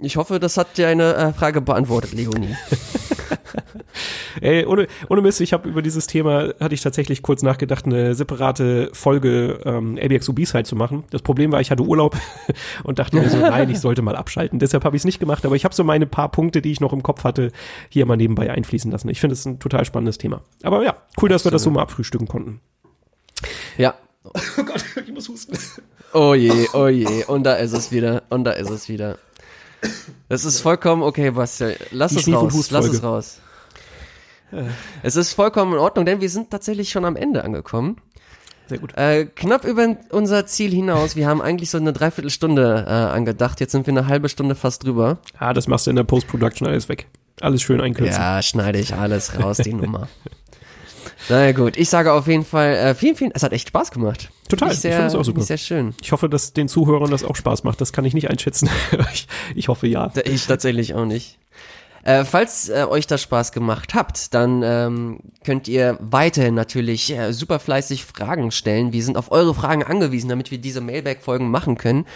S2: Ich hoffe, das hat dir eine äh, Frage beantwortet, Leonie.
S1: Ey, ohne, ohne Mist, ich habe über dieses Thema, hatte ich tatsächlich kurz nachgedacht, eine separate Folge ähm, ABXO B-Side zu machen. Das Problem war, ich hatte Urlaub und dachte mir so, nein, ich sollte mal abschalten. Deshalb habe ich es nicht gemacht, aber ich habe so meine paar Punkte, die ich noch im Kopf hatte, hier mal nebenbei einfließen lassen. Ich finde es ein total spannendes Thema. Aber ja, cool, dass Absolut. wir das so mal abfrühstücken konnten.
S2: Ja. Oh Gott, ich muss husten. Oh je, oh je. Und da ist es wieder. Und da ist es wieder. Es ist vollkommen okay, Bastian. Lass es raus. Lass es raus. Es ist vollkommen in Ordnung, denn wir sind tatsächlich schon am Ende angekommen.
S1: Sehr gut.
S2: Äh, knapp über unser Ziel hinaus. Wir haben eigentlich so eine Dreiviertelstunde äh, angedacht. Jetzt sind wir eine halbe Stunde fast drüber.
S1: Ah, das machst du in der Post-Production alles weg. Alles schön einkürzen.
S2: Ja, schneide ich alles raus, die Nummer. Na gut, ich sage auf jeden Fall äh, vielen, vielen, es hat echt Spaß gemacht.
S1: Total, ich,
S2: sehr, ich
S1: finde es auch super.
S2: Sehr schön.
S1: Ich hoffe, dass den Zuhörern das auch Spaß macht. Das kann ich nicht einschätzen. ich, ich hoffe ja.
S2: Ich tatsächlich auch nicht. Äh, falls äh, euch das Spaß gemacht habt, dann ähm, könnt ihr weiterhin natürlich äh, super fleißig Fragen stellen. Wir sind auf eure Fragen angewiesen, damit wir diese Mailback-Folgen machen können.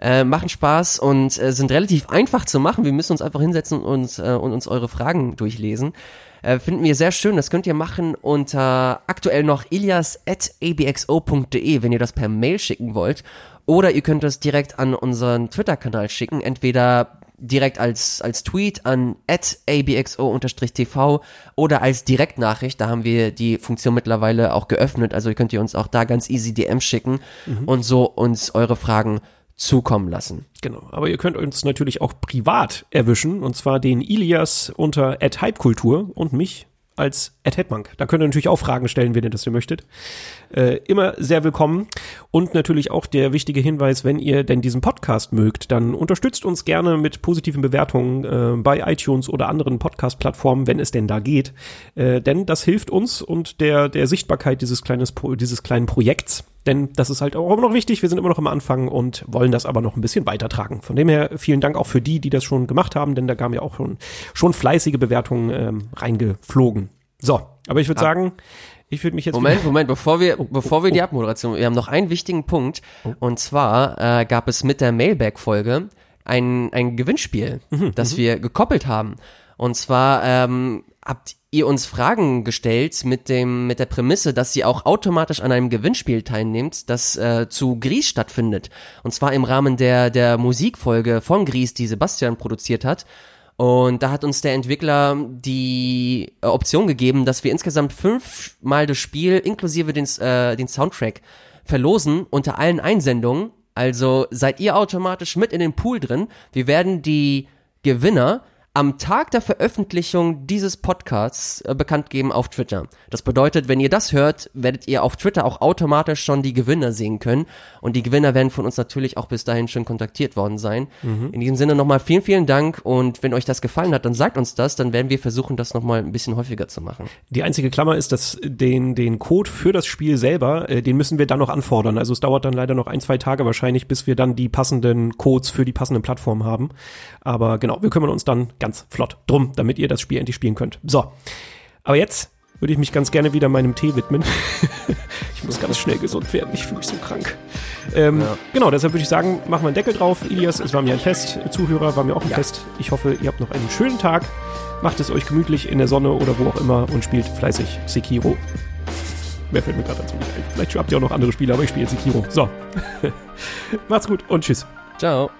S2: Äh, machen Spaß und äh, sind relativ einfach zu machen. Wir müssen uns einfach hinsetzen und, äh, und uns eure Fragen durchlesen. Äh, finden wir sehr schön. Das könnt ihr machen unter aktuell noch ilias.abxo.de, wenn ihr das per Mail schicken wollt. Oder ihr könnt es direkt an unseren Twitter-Kanal schicken. Entweder direkt als, als Tweet an abxo-tv oder als Direktnachricht. Da haben wir die Funktion mittlerweile auch geöffnet. Also könnt ihr uns auch da ganz easy DM schicken mhm. und so uns eure Fragen zukommen lassen.
S1: Genau, aber ihr könnt uns natürlich auch privat erwischen, und zwar den Ilias unter @hypekultur und mich als Ed Hetmank. Da könnt ihr natürlich auch Fragen stellen, wenn ihr das möchtet. Äh, immer sehr willkommen. Und natürlich auch der wichtige Hinweis, wenn ihr denn diesen Podcast mögt, dann unterstützt uns gerne mit positiven Bewertungen äh, bei iTunes oder anderen Podcast-Plattformen, wenn es denn da geht. Äh, denn das hilft uns und der, der Sichtbarkeit dieses, kleines, dieses kleinen Projekts. Denn das ist halt auch immer noch wichtig. Wir sind immer noch am Anfang und wollen das aber noch ein bisschen weitertragen. Von dem her vielen Dank auch für die, die das schon gemacht haben, denn da kamen ja auch schon, schon fleißige Bewertungen ähm, reingeflogen. So, aber ich würde sagen, ich würde mich jetzt.
S2: Moment, Moment, bevor wir, oh, bevor wir oh, die Abmoderation, wir haben noch einen wichtigen Punkt. Oh. Und zwar äh, gab es mit der Mailback-Folge ein, ein Gewinnspiel, mhm, das mhm. wir gekoppelt haben. Und zwar ähm, habt ihr uns Fragen gestellt mit dem mit der Prämisse, dass sie auch automatisch an einem Gewinnspiel teilnimmt, das äh, zu Gries stattfindet. Und zwar im Rahmen der der Musikfolge von Gries, die Sebastian produziert hat. Und da hat uns der Entwickler die äh, Option gegeben, dass wir insgesamt fünfmal das Spiel inklusive den, äh, den Soundtrack verlosen unter allen Einsendungen. Also seid ihr automatisch mit in den Pool drin. Wir werden die Gewinner am Tag der Veröffentlichung dieses Podcasts äh, bekannt geben auf Twitter. Das bedeutet, wenn ihr das hört, werdet ihr auf Twitter auch automatisch schon die Gewinner sehen können. Und die Gewinner werden von uns natürlich auch bis dahin schon kontaktiert worden sein. Mhm. In diesem Sinne nochmal vielen, vielen Dank. Und wenn euch das gefallen hat, dann sagt uns das. Dann werden wir versuchen, das nochmal ein bisschen häufiger zu machen.
S1: Die einzige Klammer ist, dass den, den Code für das Spiel selber, äh, den müssen wir dann noch anfordern. Also es dauert dann leider noch ein, zwei Tage wahrscheinlich, bis wir dann die passenden Codes für die passenden Plattformen haben. Aber genau, wir kümmern uns dann ganz flott drum, damit ihr das Spiel endlich spielen könnt. So, aber jetzt würde ich mich ganz gerne wieder meinem Tee widmen. ich muss ganz schnell gesund werden, ich fühle mich so krank. Ähm, ja. Genau, deshalb würde ich sagen, machen wir einen Deckel drauf. Ilias, es war mir ein Fest. Zuhörer, war mir auch ein ja. Fest. Ich hoffe, ihr habt noch einen schönen Tag. Macht es euch gemütlich in der Sonne oder wo auch immer und spielt fleißig Sekiro. Mehr fällt mir gerade dazu nicht ein. Vielleicht habt ihr auch noch andere Spiele, aber ich spiele Sekiro. So. Macht's gut und tschüss.
S2: Ciao.